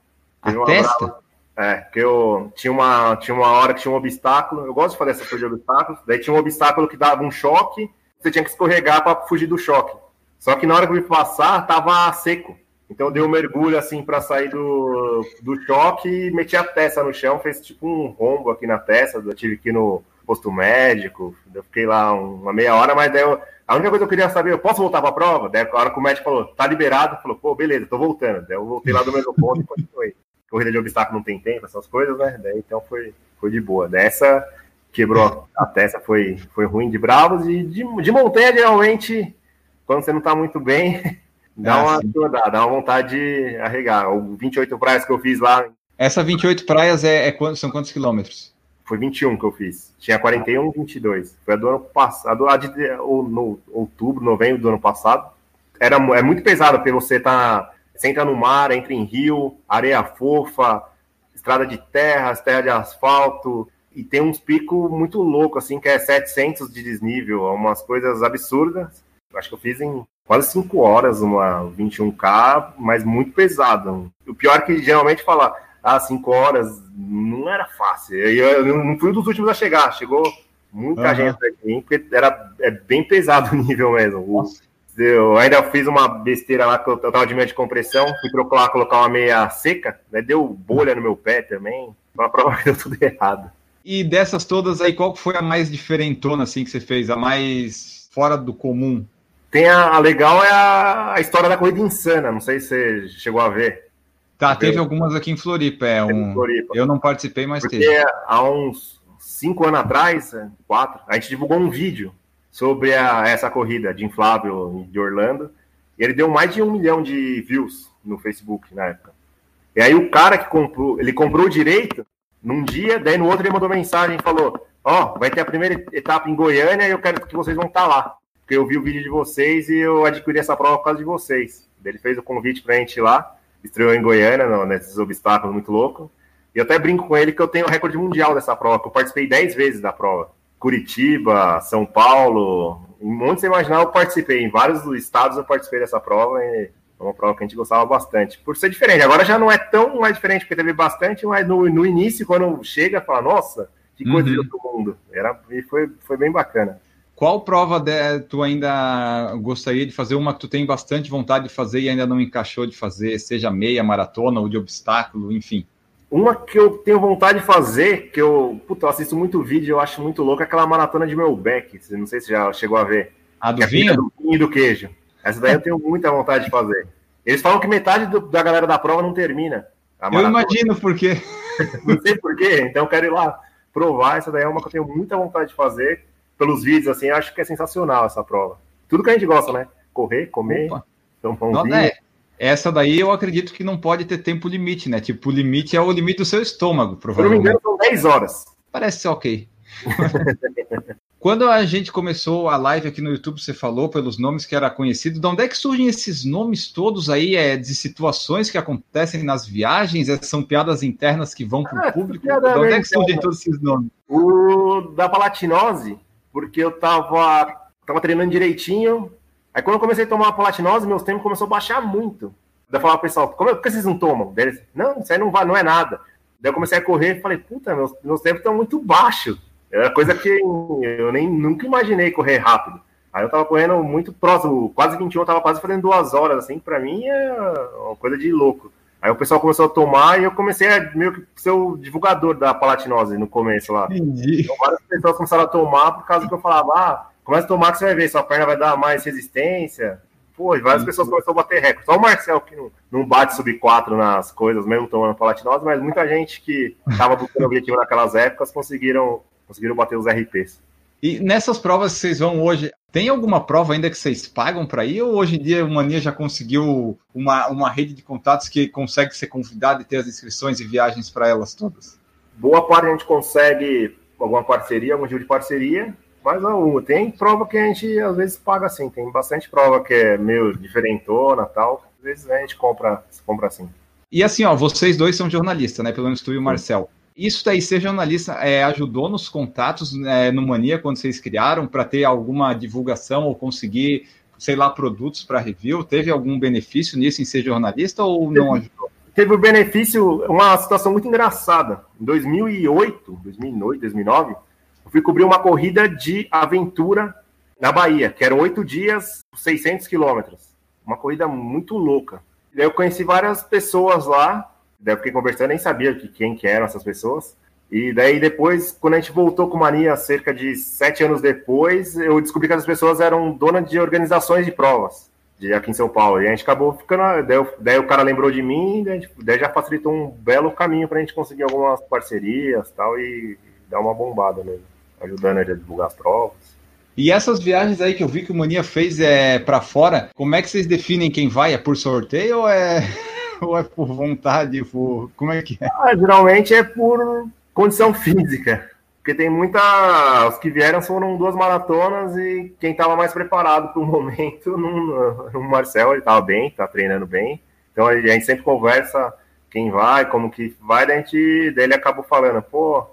A testa? Brava, é, que eu tinha uma, tinha uma hora que tinha um obstáculo, eu gosto de fazer essa coisa de obstáculos, daí tinha um obstáculo que dava um choque, você tinha que escorregar para fugir do choque. Só que na hora que eu fui passar, tava seco. Então eu dei um mergulho assim para sair do, do choque e meti a testa no chão, fez tipo um rombo aqui na testa. Eu tive que ir no posto médico, eu fiquei lá uma meia hora, mas daí eu, a única coisa que eu queria saber, eu posso voltar para a prova? Daí a hora que o médico falou, tá liberado, falou, pô, beleza, tô voltando. Daí eu voltei lá do mesmo ponto e continuei. Corrida de obstáculo não tem tempo, essas coisas, né? Daí então foi, foi de boa. Dessa quebrou a testa, foi, foi ruim de bravos e de, de montanha geralmente quando você não está muito bem, dá ah, uma dá, dá uma vontade de arregar. O 28 praias que eu fiz lá. Essa 28 praias é, é quantos, são quantos quilômetros? Foi 21 que eu fiz. Tinha 41 e 22. Foi a do ano passado, a de, no outubro, novembro do ano passado. Era, é muito pesado porque você tá. Você entra no mar, entra em rio, areia fofa, estrada de terra, terra de asfalto, e tem uns picos muito loucos, assim, que é 700 de desnível, umas coisas absurdas acho que eu fiz em quase 5 horas uma 21K, mas muito pesada. O pior é que geralmente fala, ah, 5 horas não era fácil. Eu, eu não fui um dos últimos a chegar, chegou muita uhum. gente aqui, porque era é bem pesado o nível mesmo. Eu ainda fiz uma besteira lá que eu tava de meia de compressão, fui trocar, colocar uma meia seca, né, deu bolha no meu pé também. Uma prova que deu tudo errado. E dessas todas aí, qual foi a mais diferentona assim que você fez? A mais fora do comum? Tem a, a legal é a, a, história da corrida insana, não sei se você chegou a ver. Tá, teve algumas aqui em Floripa, é um. Floripa. Eu não participei, mas Porque teve. há uns cinco anos atrás, quatro, a gente divulgou um vídeo sobre a, essa corrida de inflável de Orlando. E ele deu mais de um milhão de views no Facebook na época. E aí o cara que comprou, ele comprou o direito num dia, daí no outro ele mandou mensagem e falou: Ó, oh, vai ter a primeira etapa em Goiânia e eu quero que vocês vão estar tá lá. Porque eu vi o vídeo de vocês e eu adquiri essa prova por causa de vocês. Ele fez o convite pra gente ir lá, estreou em Goiânia, nesses obstáculos muito loucos. E eu até brinco com ele que eu tenho o recorde mundial dessa prova, que eu participei 10 vezes da prova. Curitiba, São Paulo, em monte você imaginar, eu participei. Em vários estados eu participei dessa prova e é uma prova que a gente gostava bastante. Por ser diferente. Agora já não é tão mais diferente, porque teve bastante, mas no, no início, quando chega, fala, nossa, que coisa uhum. de outro mundo. Era, e foi, foi bem bacana. Qual prova de, tu ainda gostaria de fazer? Uma que tu tem bastante vontade de fazer e ainda não encaixou de fazer, seja meia, maratona ou de obstáculo, enfim. Uma que eu tenho vontade de fazer, que eu, puta, eu assisto muito vídeo, eu acho muito louco, é aquela maratona de Melbeck. Não sei se já chegou a ver. A do é vinho? do vinho e do queijo. Essa daí eu tenho muita vontade de fazer. Eles falam que metade do, da galera da prova não termina. Eu imagino por quê. não sei por quê, então eu quero ir lá provar. Essa daí é uma que eu tenho muita vontade de fazer. Pelos vídeos, assim, acho que é sensacional essa prova. Tudo que a gente gosta, né? Correr, comer, tomar um vinho. É, essa daí eu acredito que não pode ter tempo limite, né? Tipo, o limite é o limite do seu estômago, provavelmente. Se não me engano, são 10 horas. Parece ser ok. Quando a gente começou a live aqui no YouTube, você falou pelos nomes que era conhecido. De onde é que surgem esses nomes todos aí? É de situações que acontecem nas viagens? É, são piadas internas que vão para o ah, público? De onde é que surgem todos esses nomes? O da palatinose, porque eu tava, tava treinando direitinho, Aí quando eu comecei a tomar a palatinose, meus tempos começou a baixar muito. Daí eu falava pro pessoal, como, por que vocês não tomam? Daí eles, não, isso aí não, vai, não é nada. Daí eu comecei a correr e falei, puta, meus, meus tempos estão muito baixos. Era coisa que eu nem nunca imaginei correr rápido. Aí eu tava correndo muito próximo, quase 21, eu tava quase fazendo duas horas, assim, pra mim é uma coisa de louco. Aí o pessoal começou a tomar e eu comecei a meio que ser o divulgador da palatinose no começo lá. Entendi. Então várias pessoas começaram a tomar por causa que eu falava, ah, Começa a tomar que você vai ver, sua perna vai dar mais resistência. Pô, várias uhum. pessoas começaram a bater recorde. Só o Marcel que não, não bate sub 4 nas coisas, mesmo tomando palatinose, mas muita gente que estava buscando objetivo naquelas épocas conseguiram, conseguiram bater os RPs. E nessas provas que vocês vão hoje, tem alguma prova ainda que vocês pagam para ir? Ou hoje em dia o Mania já conseguiu uma, uma rede de contatos que consegue ser convidado e ter as inscrições e viagens para elas todas? Boa parte a gente consegue alguma parceria, algum tipo de parceria, mais uma. Tem prova que a gente às vezes paga assim, tem bastante prova que é meio diferentona tal. Às vezes a gente compra, compra assim. E assim, ó, vocês dois são jornalistas, né? Pelo menos tu e o Marcel. Isso daí, ser jornalista, é, ajudou nos contatos é, no Mania quando vocês criaram para ter alguma divulgação ou conseguir, sei lá, produtos para review? Teve algum benefício nisso em ser jornalista ou não ajudou? Teve o benefício, uma situação muito engraçada. Em 2008, 2008, 2009, fui cobrir uma corrida de aventura na Bahia, que eram oito dias, 600 quilômetros. Uma corrida muito louca. Eu conheci várias pessoas lá, daí eu fiquei conversando, nem sabia que, quem que eram essas pessoas. E daí depois, quando a gente voltou com Mania, cerca de sete anos depois, eu descobri que essas pessoas eram donas de organizações de provas de aqui em São Paulo. E a gente acabou ficando. Daí, daí o cara lembrou de mim, daí, daí já facilitou um belo caminho para a gente conseguir algumas parcerias tal, e dar uma bombada mesmo ajudando ele a divulgar as provas. E essas viagens aí que eu vi que o Mania fez é para fora, como é que vocês definem quem vai? É por sorteio ou é, ou é por vontade? Por... Como é que é? Ah, geralmente é por condição física. Porque tem muita. Os que vieram foram duas maratonas e quem estava mais preparado para o momento, no, Marcel, ele estava bem, está treinando bem. Então a gente sempre conversa quem vai, como que vai, daí, a gente, daí ele acabou falando, pô,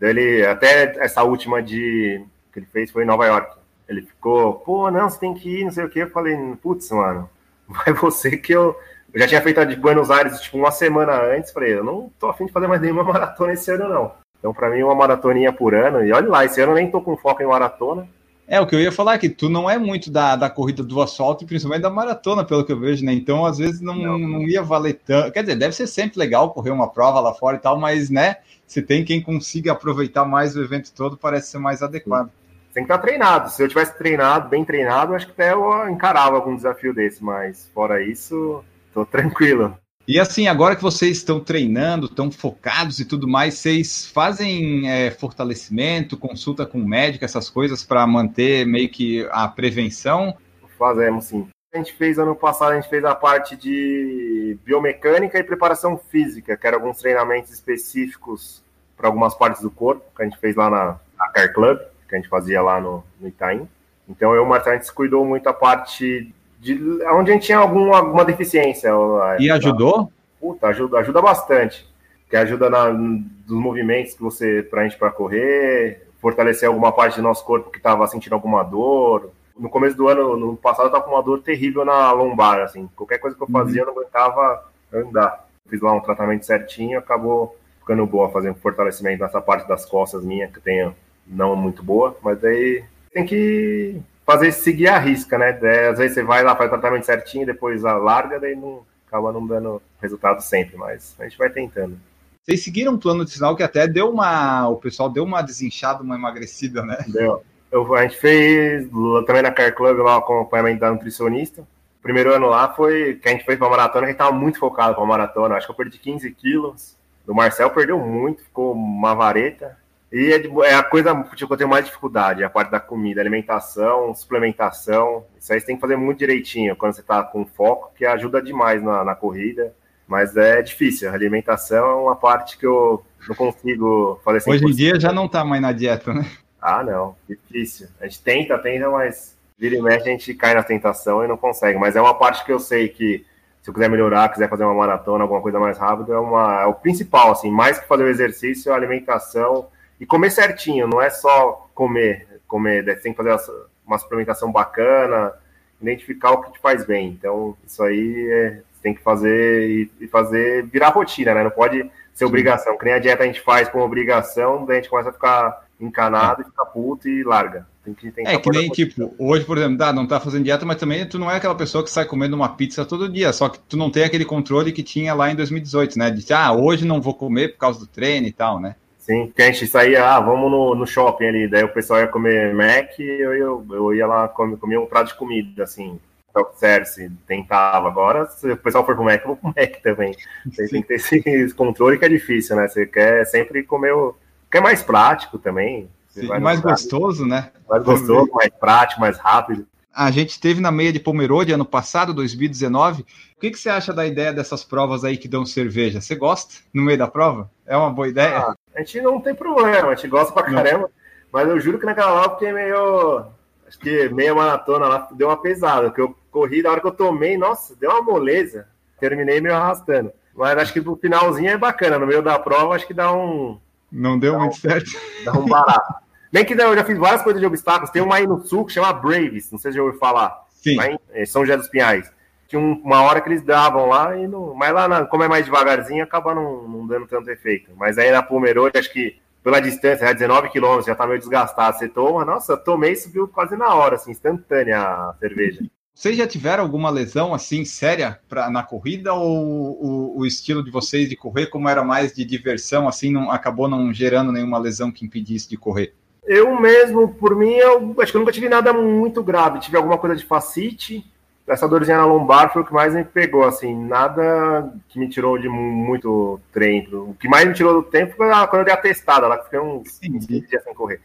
ele, até essa última de que ele fez foi em Nova York. Ele ficou, pô, não, você tem que ir, não sei o que. Eu falei, putz, mano, vai você que eu. Eu já tinha feito a de Buenos Aires, tipo, uma semana antes. Falei, eu não tô afim de fazer mais nenhuma maratona esse ano, não. Então, para mim, uma maratoninha por ano. E olha lá, esse ano eu nem tô com foco em maratona. É, o que eu ia falar é que tu não é muito da, da corrida do asfalto e principalmente da maratona, pelo que eu vejo, né? Então, às vezes, não, não. não ia valer tanto. Quer dizer, deve ser sempre legal correr uma prova lá fora e tal, mas, né? Se tem quem consiga aproveitar mais o evento todo, parece ser mais adequado. tem que estar treinado. Se eu tivesse treinado, bem treinado, acho que até eu encarava algum desafio desse, mas fora isso, tô tranquilo. E assim, agora que vocês estão treinando, estão focados e tudo mais, vocês fazem é, fortalecimento, consulta com médico, essas coisas para manter meio que a prevenção? Fazemos sim. A gente fez ano passado, a gente fez a parte de biomecânica e preparação física, que eram alguns treinamentos específicos para algumas partes do corpo, que a gente fez lá na, na Car Club, que a gente fazia lá no, no Itaim. Então eu e o Martin, a gente cuidou muito a parte de onde a gente tinha algum, alguma deficiência. E ajudou? Puta, ajuda, ajuda bastante. Que ajuda na, dos movimentos que você, pra gente para correr, fortalecer alguma parte do nosso corpo que estava sentindo alguma dor. No começo do ano, no passado, eu tava com uma dor terrível na lombar, assim. Qualquer coisa que eu fazia, uhum. eu não aguentava andar. Fiz lá um tratamento certinho, acabou ficando boa fazendo fortalecimento nessa parte das costas minha, que eu tenho não muito boa, mas aí tem que fazer seguir a risca, né? É, às vezes você vai lá, faz o tratamento certinho, depois a larga, daí não acaba não dando resultado sempre, mas a gente vai tentando. Vocês seguiram um plano de sinal que até deu uma. O pessoal deu uma desinchada, uma emagrecida, né? Deu. Eu, a gente fez também na Car Club lá com acompanhamento da nutricionista. O primeiro ano lá foi que a gente fez pra maratona, a gente tava muito focado pra maratona. Acho que eu perdi 15 quilos. Do Marcel perdeu muito, ficou uma vareta. E é, é a coisa tipo, que eu tenho mais dificuldade, a parte da comida, alimentação, suplementação. Isso aí você tem que fazer muito direitinho quando você está com foco, que ajuda demais na, na corrida. Mas é difícil. A alimentação é uma parte que eu não consigo fazer 100%. Hoje em dia já não está mais na dieta, né? Ah, não. Difícil. A gente tenta, tenta, mas vira e mexe a gente cai na tentação e não consegue. Mas é uma parte que eu sei que se eu quiser melhorar, quiser fazer uma maratona, alguma coisa mais rápida, é, uma, é o principal, assim, mais que fazer o exercício, a alimentação e comer certinho, não é só comer, comer, você tem que fazer uma suplementação bacana, identificar o que te faz bem. Então, isso aí é, tem que fazer e, fazer virar rotina, né? Não pode ser obrigação. Que nem a dieta a gente faz com obrigação, daí a gente começa a ficar encanado é. e fica puto e larga. Tem que, tem que é que nem, tipo, hoje, por exemplo, dá, não tá fazendo dieta, mas também tu não é aquela pessoa que sai comendo uma pizza todo dia, só que tu não tem aquele controle que tinha lá em 2018, né? De, ah, hoje não vou comer por causa do treino e tal, né? Sim, que a gente saía, ah, vamos no, no shopping ali, daí o pessoal ia comer Mac e eu, eu, eu ia lá comer, comer um prato de comida, assim, self-service, tentava. Agora, se o pessoal for pro Mac, eu vou pro Mac também. Você tem que ter esse controle que é difícil, né? Você quer sempre comer o. que é mais prático também. Sim, mais gostoso, né? Mais gostoso, mais prático, mais rápido. A gente teve na meia de Pomerode ano passado, 2019. O que, que você acha da ideia dessas provas aí que dão cerveja? Você gosta no meio da prova? É uma boa ideia? Ah, a gente não tem problema, a gente gosta pra caramba, não. mas eu juro que naquela eu fiquei meio. Acho que meia maratona lá deu uma pesada, porque eu corri, na hora que eu tomei, nossa, deu uma moleza. Terminei meio arrastando. Mas acho que pro finalzinho é bacana, no meio da prova acho que dá um. Não deu muito um, certo. Dá um barato. Bem que eu já fiz várias coisas de obstáculos, tem uma aí no sul que chama Braves, não sei se já ouviu falar. Sim. Em São José dos Pinhais tinha uma hora que eles davam lá, e não, mas lá, na, como é mais devagarzinho, acaba não, não dando tanto efeito. Mas aí na Pomerode, acho que pela distância, é 19 quilômetros, já tá meio desgastado. Você toma, nossa, tomei e subiu quase na hora, assim, instantânea a cerveja. Vocês já tiveram alguma lesão assim séria pra, na corrida ou o, o, estilo de vocês de correr, como era mais de diversão, assim, não acabou não gerando nenhuma lesão que impedisse de correr? Eu mesmo, por mim, eu acho que eu nunca tive nada muito grave. Tive alguma coisa de facite, essa dorzinha na lombar foi o que mais me pegou, assim, nada que me tirou de muito treino. O que mais me tirou do tempo foi quando eu dei a testada lá, que fiquei uns, uns dias sem correr.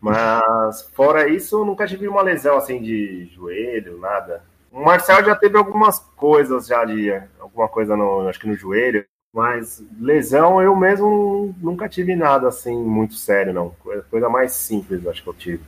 Mas, fora isso, eu nunca tive uma lesão, assim, de joelho, nada. O Marcel já teve algumas coisas já de, alguma coisa, no, acho que no joelho, mas lesão eu mesmo nunca tive nada, assim, muito sério, não. Coisa, mais simples, acho que eu tive.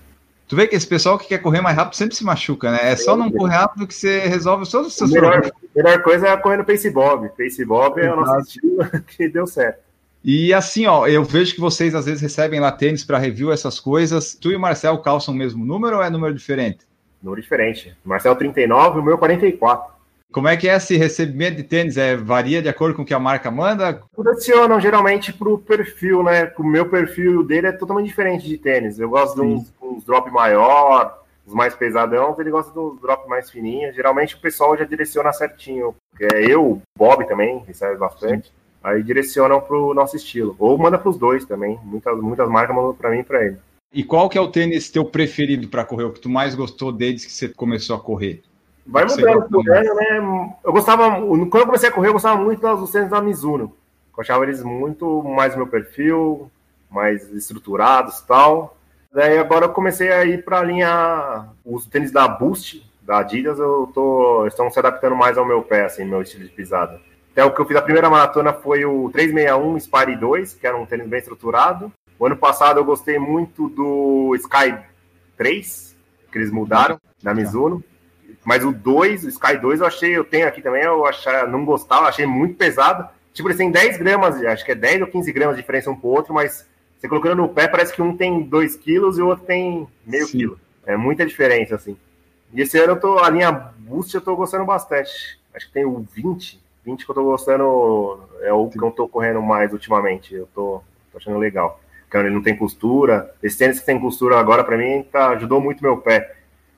Tu vê que esse pessoal que quer correr mais rápido sempre se machuca, né? É só não correr rápido que você resolve todos os seus problemas. A melhor coisa é correr no Pace Bob. Pace Bob é o nosso estilo que deu certo. E assim, ó, eu vejo que vocês às vezes recebem lá tênis para review essas coisas. Tu e o Marcel calçam o mesmo número ou é número diferente? Número diferente. Marcel 39 e o meu 44. Como é que é esse recebimento de tênis? É, varia de acordo com o que a marca manda? Direcionam geralmente para o perfil, né? O meu perfil dele é totalmente diferente de tênis. Eu gosto Sim. de uns, uns drop maior, os mais pesadão, ele gosta dos drop mais fininhos. Geralmente o pessoal já direciona certinho. É, eu, Bob também, recebe bastante. Aí direcionam para o nosso estilo. Ou manda para os dois também. Muitas, muitas marcas mandam para mim e para ele. E qual que é o tênis teu preferido para correr, o que tu mais gostou desde que você começou a correr? Vai mudando por ano, né? Eu gostava, quando eu comecei a correr, eu gostava muito dos tênis da Mizuno. Eu achava eles muito mais meu perfil, mais estruturados e tal. Daí agora eu comecei a ir para a linha, os tênis da Boost, da Adidas, eu tô, estão se adaptando mais ao meu pé, assim, meu estilo de pisada. Até o que eu fiz a primeira maratona foi o 361 Spire 2, que era um tênis bem estruturado. O ano passado eu gostei muito do Sky 3, que eles mudaram, da Mizuno. Mas o 2, o Sky 2, eu achei, eu tenho aqui também, eu achei, não gostava, achei muito pesado. Tipo, eles têm 10 gramas, acho que é 10 ou 15 gramas de diferença um pro outro, mas você colocando no pé, parece que um tem 2 quilos e o outro tem meio Sim. quilo. É muita diferença, assim. E esse ano eu tô, a linha Boost eu tô gostando bastante. Acho que tem o 20, 20 que eu tô gostando, é o que eu tô correndo mais ultimamente. Eu tô, tô achando legal. Porque ele não tem costura. Esse tênis que tem costura agora, para mim, tá, ajudou muito meu pé.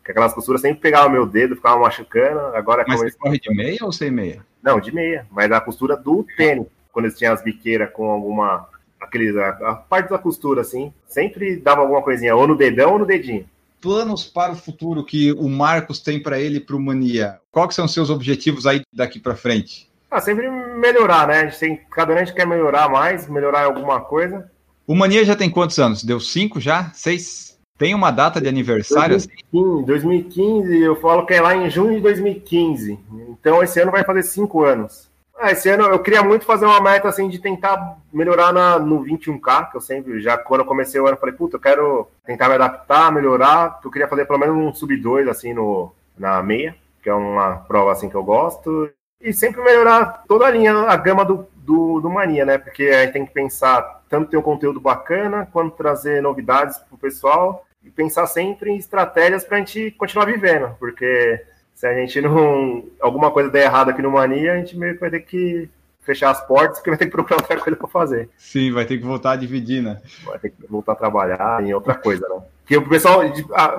Porque aquelas costuras sempre pegavam meu dedo, ficava machucando. Agora, Mas você corre de meia ou sem meia? Não, de meia. Mas a costura do tênis. Quando eles tinham as biqueiras com alguma. Aqueles, a, a parte da costura, assim, sempre dava alguma coisinha, ou no dedão ou no dedinho planos para o futuro que o Marcos tem para ele e para o Mania? Quais são os seus objetivos aí daqui para frente? Ah, sempre melhorar, né? A gente tem, cada ano a gente quer melhorar mais, melhorar alguma coisa. O Mania já tem quantos anos? Deu cinco já? Seis? Tem uma data de aniversário? 2015, assim? 2015, eu falo que é lá em junho de 2015. Então esse ano vai fazer cinco anos. Ah, esse ano eu queria muito fazer uma meta assim de tentar melhorar na, no 21K, que eu sempre, já quando eu comecei o ano, falei, puta, eu quero tentar me adaptar, melhorar. Eu queria fazer pelo menos um sub 2 assim no, na meia, que é uma prova assim que eu gosto. E sempre melhorar toda a linha, a gama do, do, do Mania, né? Porque a gente tem que pensar tanto ter um conteúdo bacana, quanto trazer novidades pro pessoal e pensar sempre em estratégias para a gente continuar vivendo, porque se a gente não. alguma coisa der errado aqui no Mania, a gente meio que vai ter que fechar as portas, que vai ter que procurar outra coisa para fazer. Sim, vai ter que voltar a dividir, né? Vai ter que voltar a trabalhar em outra coisa, né? Que o pessoal,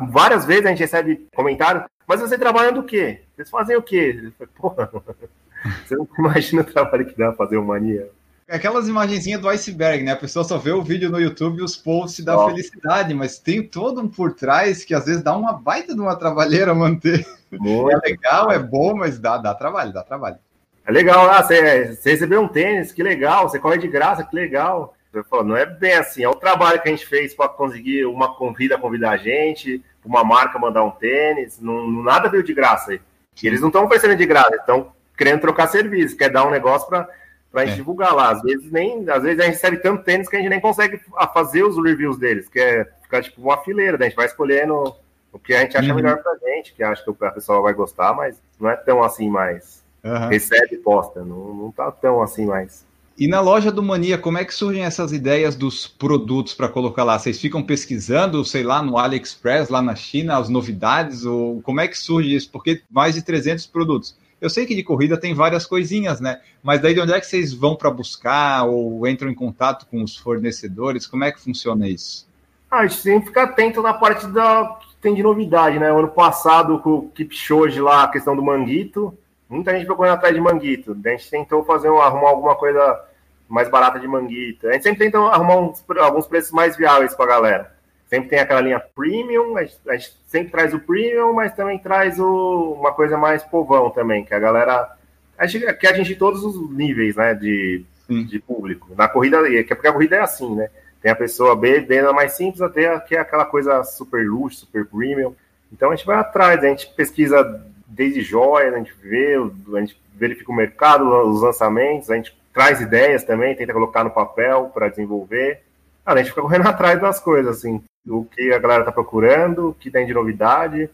várias vezes a gente recebe comentário, mas você trabalha do quê? Vocês fazem o quê? Porra, você não imagina o trabalho que dá fazer o Mania. Aquelas imagenzinhas do iceberg, né? A pessoa só vê o vídeo no YouTube e os posts da oh. felicidade, mas tem todo um por trás que às vezes dá uma baita de uma trabalheira manter. Muito. É legal, é bom, mas dá, dá trabalho, dá trabalho. É legal, ah, você, você recebeu um tênis, que legal, você corre de graça, que legal. Eu falo, não é bem assim, é o trabalho que a gente fez para conseguir uma convida convidar a gente, uma marca mandar um tênis, não, nada veio de graça aí. Eles não estão oferecendo de graça, estão querendo trocar serviço, quer dar um negócio para para a gente é. divulgar lá. Às vezes nem, às vezes a gente recebe tanto tênis que a gente nem consegue fazer os reviews deles, que é ficar tipo uma fileira, né? a gente vai escolhendo o que a gente acha uhum. melhor pra gente, que acha que a pessoa vai gostar, mas não é tão assim mais. Uhum. Recebe posta, não, não tá tão assim mais. E na loja do Mania, como é que surgem essas ideias dos produtos para colocar lá? Vocês ficam pesquisando, sei lá, no AliExpress, lá na China, as novidades? Ou como é que surge isso? Porque mais de 300 produtos. Eu sei que de corrida tem várias coisinhas, né? Mas daí de onde é que vocês vão para buscar ou entram em contato com os fornecedores? Como é que funciona isso? Ah, a gente tem que ficar atento na parte da que tem de novidade, né? Ano passado, com o Shoji lá, a questão do manguito, muita gente procurando atrás de manguito. A gente tentou fazer um, arrumar alguma coisa mais barata de manguito. A gente sempre tenta arrumar uns, alguns preços mais viáveis para a galera. Sempre tem aquela linha premium, a gente, a gente, sempre traz o premium, mas também traz o, uma coisa mais povão também, que a galera a gente quer atingir todos os níveis né, de, de público. Na corrida, é porque a corrida é assim, né? Tem a pessoa B, B é mais simples, até que é aquela coisa super luxo, super premium. Então a gente vai atrás, a gente pesquisa desde joia, a gente vê, a gente verifica o mercado, os lançamentos, a gente traz ideias também, tenta colocar no papel para desenvolver. A gente fica correndo atrás das coisas, assim o que a galera está procurando, o que tem de novidade,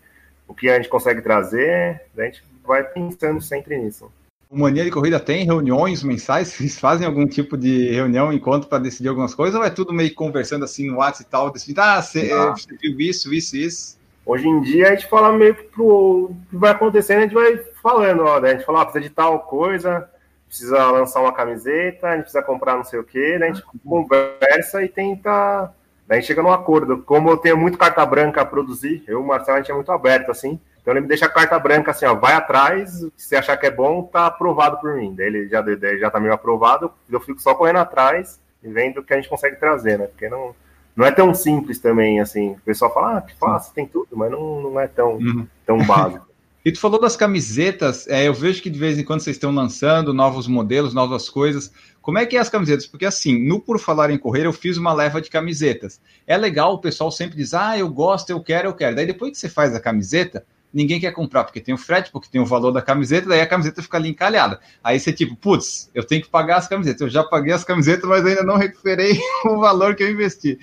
o que a gente consegue trazer, a gente vai pensando sempre nisso. O Mania de Corrida tem reuniões mensais? Vocês fazem algum tipo de reunião, encontro para decidir algumas coisas, ou é tudo meio conversando assim no WhatsApp e tal, decidindo, ah, você, você viu isso, isso, isso? Hoje em dia a gente fala meio pro que vai acontecendo, a gente vai falando, ó, né? a gente fala, ah, precisa de tal coisa, precisa lançar uma camiseta, a gente precisa comprar não sei o quê, né? a gente conversa e tenta Daí chega num acordo. Como eu tenho muito carta branca a produzir, eu e o Marcelo, a gente é muito aberto, assim. Então ele me deixa a carta branca assim, ó, vai atrás, se achar que é bom, tá aprovado por mim. Daí ele já, daí já tá meio aprovado, eu fico só correndo atrás e vendo o que a gente consegue trazer, né? Porque não, não é tão simples também, assim. O pessoal fala, ah, que fácil, tem tudo, mas não, não é tão, uhum. tão básico. E tu falou das camisetas, é, eu vejo que de vez em quando vocês estão lançando novos modelos, novas coisas. Como é que é as camisetas? Porque assim, no Por Falar em Correr, eu fiz uma leva de camisetas. É legal, o pessoal sempre diz, ah, eu gosto, eu quero, eu quero. Daí depois que você faz a camiseta, ninguém quer comprar, porque tem o frete, porque tem o valor da camiseta, daí a camiseta fica ali encalhada. Aí você tipo, putz, eu tenho que pagar as camisetas. Eu já paguei as camisetas, mas ainda não recuperei o valor que eu investi.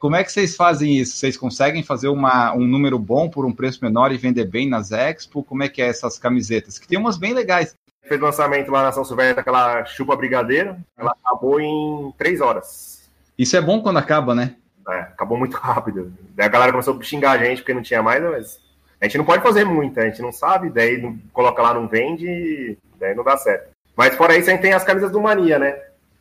Como é que vocês fazem isso? Vocês conseguem fazer uma, um número bom por um preço menor e vender bem nas Expo? Como é que é essas camisetas? Que tem umas bem legais. Fez lançamento lá na São Silvestre, aquela chupa brigadeiro, ela acabou em três horas. Isso é bom quando acaba, né? É, acabou muito rápido. Daí a galera começou a xingar a gente porque não tinha mais, mas a gente não pode fazer muito, a gente não sabe, daí não, coloca lá, não vende, daí não dá certo. Mas fora isso, a gente tem as camisas do Mania, né?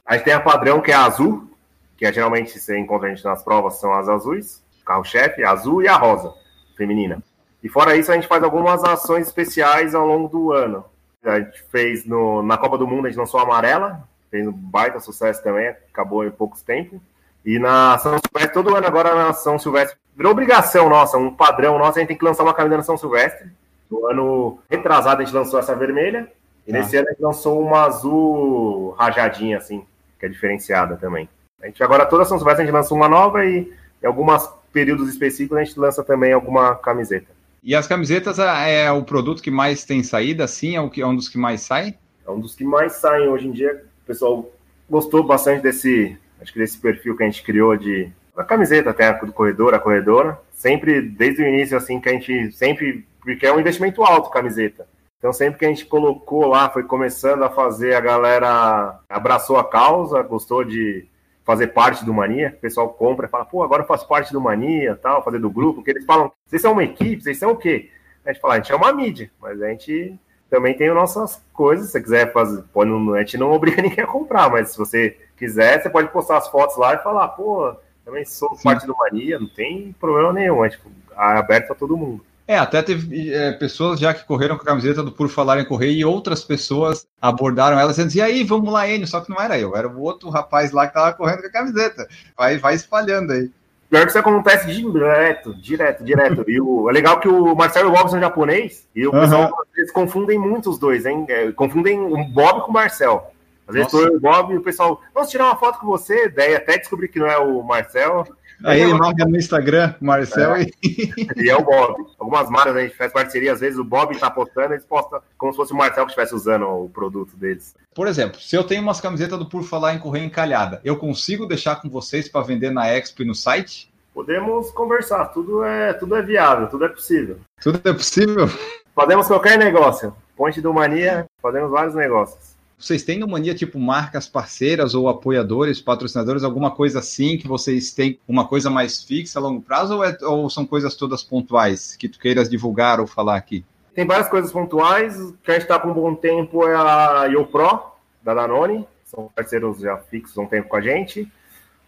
A gente tem a padrão, que é a azul, que é, geralmente você encontra a gente nas provas, são as azuis, carro-chefe, a azul e a rosa, feminina. E fora isso, a gente faz algumas ações especiais ao longo do ano. A gente fez no, na Copa do Mundo, a gente lançou a amarela, fez um baita sucesso também, acabou em poucos tempos. E na São Silvestre, todo ano agora na São Silvestre, virou obrigação nossa, um padrão nosso, a gente tem que lançar uma camisa na São Silvestre. No ano retrasado a gente lançou essa vermelha, e ah. nesse ano a gente lançou uma azul rajadinha, assim, que é diferenciada também. A gente agora toda São Silvestre a gente lança uma nova e em alguns períodos específicos a gente lança também alguma camiseta. E as camisetas é, é o produto que mais tem saída, sim? É, o que, é um dos que mais sai? É um dos que mais saem hoje em dia. O pessoal gostou bastante desse, acho que desse perfil que a gente criou de a camiseta até do corredor, a corredora. Sempre, desde o início, assim, que a gente sempre, porque é um investimento alto camiseta. Então, sempre que a gente colocou lá, foi começando a fazer, a galera abraçou a causa, gostou de fazer parte do Mania, o pessoal compra e fala, pô, agora eu faço parte do Mania, tal, fazer do grupo, porque eles falam, vocês são uma equipe, vocês são o quê? A gente fala, a gente é uma mídia, mas a gente também tem nossas coisas, se você quiser fazer, pode, a gente não obriga ninguém a comprar, mas se você quiser, você pode postar as fotos lá e falar, pô, também sou Sim. parte do Mania, não tem problema nenhum, é tipo, é aberto a todo mundo. É, até teve é, pessoas já que correram com a camiseta do Por Falar em Correr e outras pessoas abordaram elas dizendo, e aí, vamos lá, Enio, só que não era eu, era o outro rapaz lá que tava correndo com a camiseta. Vai, vai espalhando aí. Pior que isso acontece direto, direto, direto. E o, é legal que o Marcelo e o Bob são japonês, e o uhum. pessoal, eles confundem muito os dois, hein? É, confundem o Bob com o Marcel. Às vezes eu o Bob e o pessoal, vamos tirar uma foto com você, daí até descobrir que não é o Marcel. Aí ele marca no Instagram, Marcel é. e... e é o Bob. Algumas marcas a gente faz parceria, às vezes o Bob tá postando, eles postam como se fosse o Marcel que estivesse usando o produto deles. Por exemplo, se eu tenho umas camisetas do Por Falar em Correio Encalhada, eu consigo deixar com vocês para vender na Expo e no site? Podemos conversar, tudo é, tudo é viável, tudo é possível. Tudo é possível? Fazemos qualquer negócio. Ponte do Mania, fazemos vários negócios. Vocês têm no Mania, tipo, marcas parceiras ou apoiadores, patrocinadores, alguma coisa assim que vocês têm uma coisa mais fixa a longo prazo ou, é, ou são coisas todas pontuais que tu queiras divulgar ou falar aqui? Tem várias coisas pontuais. Que a gente está com um bom tempo é a YoPro, da Danone. São parceiros já fixos há um tempo com a gente.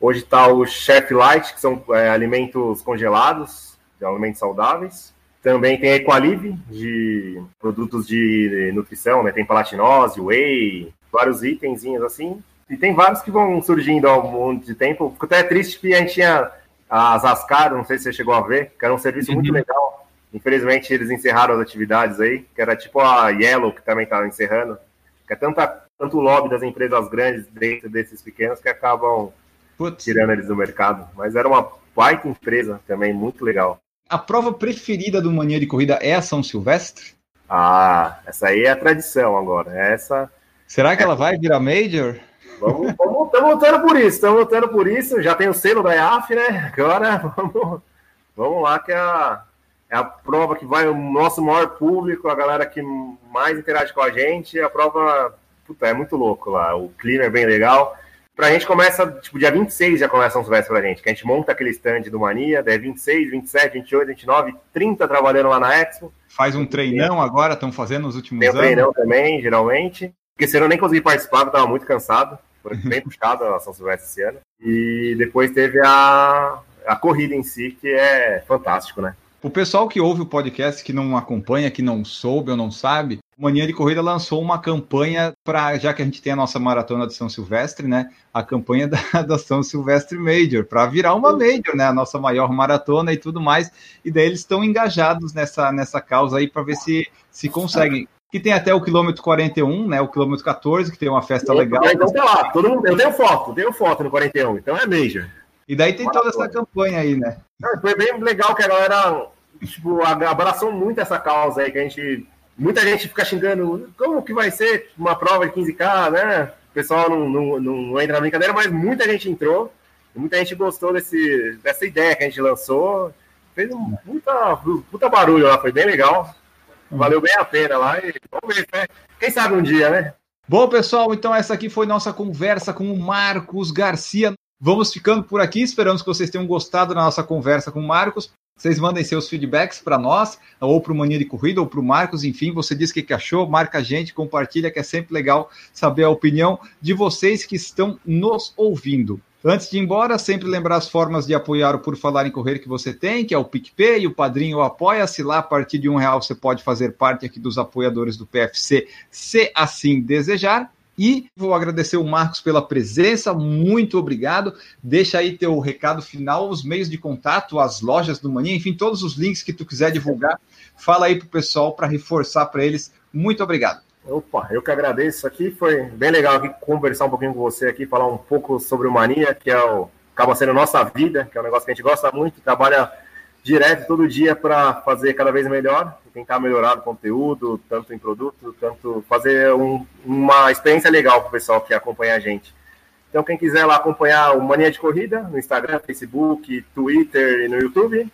Hoje está o Chef Light, que são é, alimentos congelados, alimentos saudáveis. Também tem a Equalive, de produtos de nutrição, né? Tem palatinose, whey, vários itenzinhos assim. E tem vários que vão surgindo ao longo de tempo. Fico até triste que a gente tinha as Ascar, não sei se você chegou a ver, que era um serviço uhum. muito legal. Infelizmente eles encerraram as atividades aí, que era tipo a Yellow, que também estava encerrando. Que é tanta, tanto lobby das empresas grandes dentro desses pequenos que acabam Putz. tirando eles do mercado. Mas era uma baita empresa também, muito legal. A prova preferida do Mania de Corrida é a São Silvestre? Ah, essa aí é a tradição agora. Essa. Será que é... ela vai virar Major? Vamos, vamos, estamos lutando por isso, estamos lutando por isso. Já tem o selo da EAF, né? Agora vamos, vamos lá, que é a, é a prova que vai o nosso maior público, a galera que mais interage com a gente. A prova puta, é muito louco lá. O clima é bem legal. Pra gente começa, tipo, dia 26 já começa São Silvestre pra gente, que a gente monta aquele stand do Mania, daí 26, 27, 28, 29, 30 trabalhando lá na Expo. Faz um treinão agora, estão fazendo nos últimos Tem um anos. Tem treinão também, geralmente. Porque se eu nem consegui participar, eu tava muito cansado. Foi bem puxado a São Silvestre esse ano. E depois teve a, a corrida em si, que é fantástico, né? O pessoal que ouve o podcast, que não acompanha, que não soube ou não sabe, Mania de Corrida lançou uma campanha para, já que a gente tem a nossa maratona de São Silvestre, né? A campanha da, da São Silvestre Major, para virar uma Major, né? A nossa maior maratona e tudo mais. E daí eles estão engajados nessa, nessa causa aí para ver se, se conseguem. Que tem até o quilômetro 41, né? O quilômetro 14, que tem uma festa legal. Então tá lá, todo mundo, eu tenho foto, tenho foto no 41, então é Major. E daí tem toda essa campanha aí, né? Foi bem legal que a galera tipo, abraçou muito essa causa aí, que a gente muita gente fica xingando como que vai ser uma prova de 15K, né? O pessoal não, não, não entra na brincadeira, mas muita gente entrou, muita gente gostou desse, dessa ideia que a gente lançou. Fez um puta, puta barulho lá, foi bem legal. Valeu bem a pena lá e vamos ver, né? Quem sabe um dia, né? Bom, pessoal, então essa aqui foi nossa conversa com o Marcos Garcia. Vamos ficando por aqui, esperamos que vocês tenham gostado da nossa conversa com o Marcos. Vocês mandem seus feedbacks para nós, ou para o Mania de Corrida, ou para o Marcos, enfim, você diz o que, achou, marca a gente, compartilha, que é sempre legal saber a opinião de vocês que estão nos ouvindo. Antes de ir embora, sempre lembrar as formas de apoiar o Por Falar em Correr que você tem, que é o PicPay, o Padrinho Apoia-se. Lá, a partir de um real, você pode fazer parte aqui dos apoiadores do PFC, se assim desejar. E vou agradecer o Marcos pela presença, muito obrigado. Deixa aí teu recado final, os meios de contato, as lojas do Mania, enfim, todos os links que tu quiser divulgar. Fala aí pro pessoal para reforçar para eles. Muito obrigado. Opa, eu que agradeço aqui. Foi bem legal aqui conversar um pouquinho com você aqui, falar um pouco sobre o Mania, que é o, acaba sendo nossa vida, que é um negócio que a gente gosta muito, trabalha direto todo dia para fazer cada vez melhor, tentar melhorar o conteúdo, tanto em produto, tanto fazer um, uma experiência legal para o pessoal que acompanha a gente. Então, quem quiser lá acompanhar o Mania de Corrida no Instagram, Facebook, Twitter e no YouTube.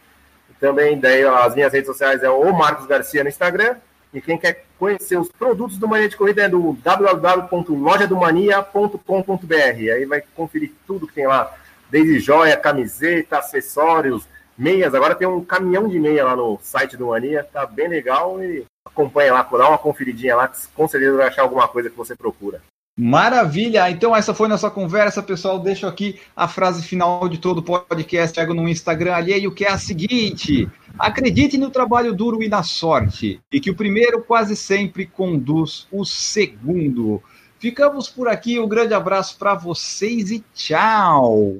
Também daí as minhas redes sociais é o Marcos Garcia no Instagram. E quem quer conhecer os produtos do Mania de Corrida é do www.lojadomania.com.br. Aí vai conferir tudo que tem lá, desde joia, camiseta, acessórios, meias. Agora tem um caminhão de meia lá no site do Mania, tá bem legal e acompanha lá, dá uma conferidinha lá, com certeza vai achar alguma coisa que você procura. Maravilha! Então, essa foi nossa conversa, pessoal. Deixo aqui a frase final de todo o podcast, pego no Instagram alheio, que é a seguinte: acredite no trabalho duro e na sorte, e que o primeiro quase sempre conduz o segundo. Ficamos por aqui, um grande abraço para vocês e tchau!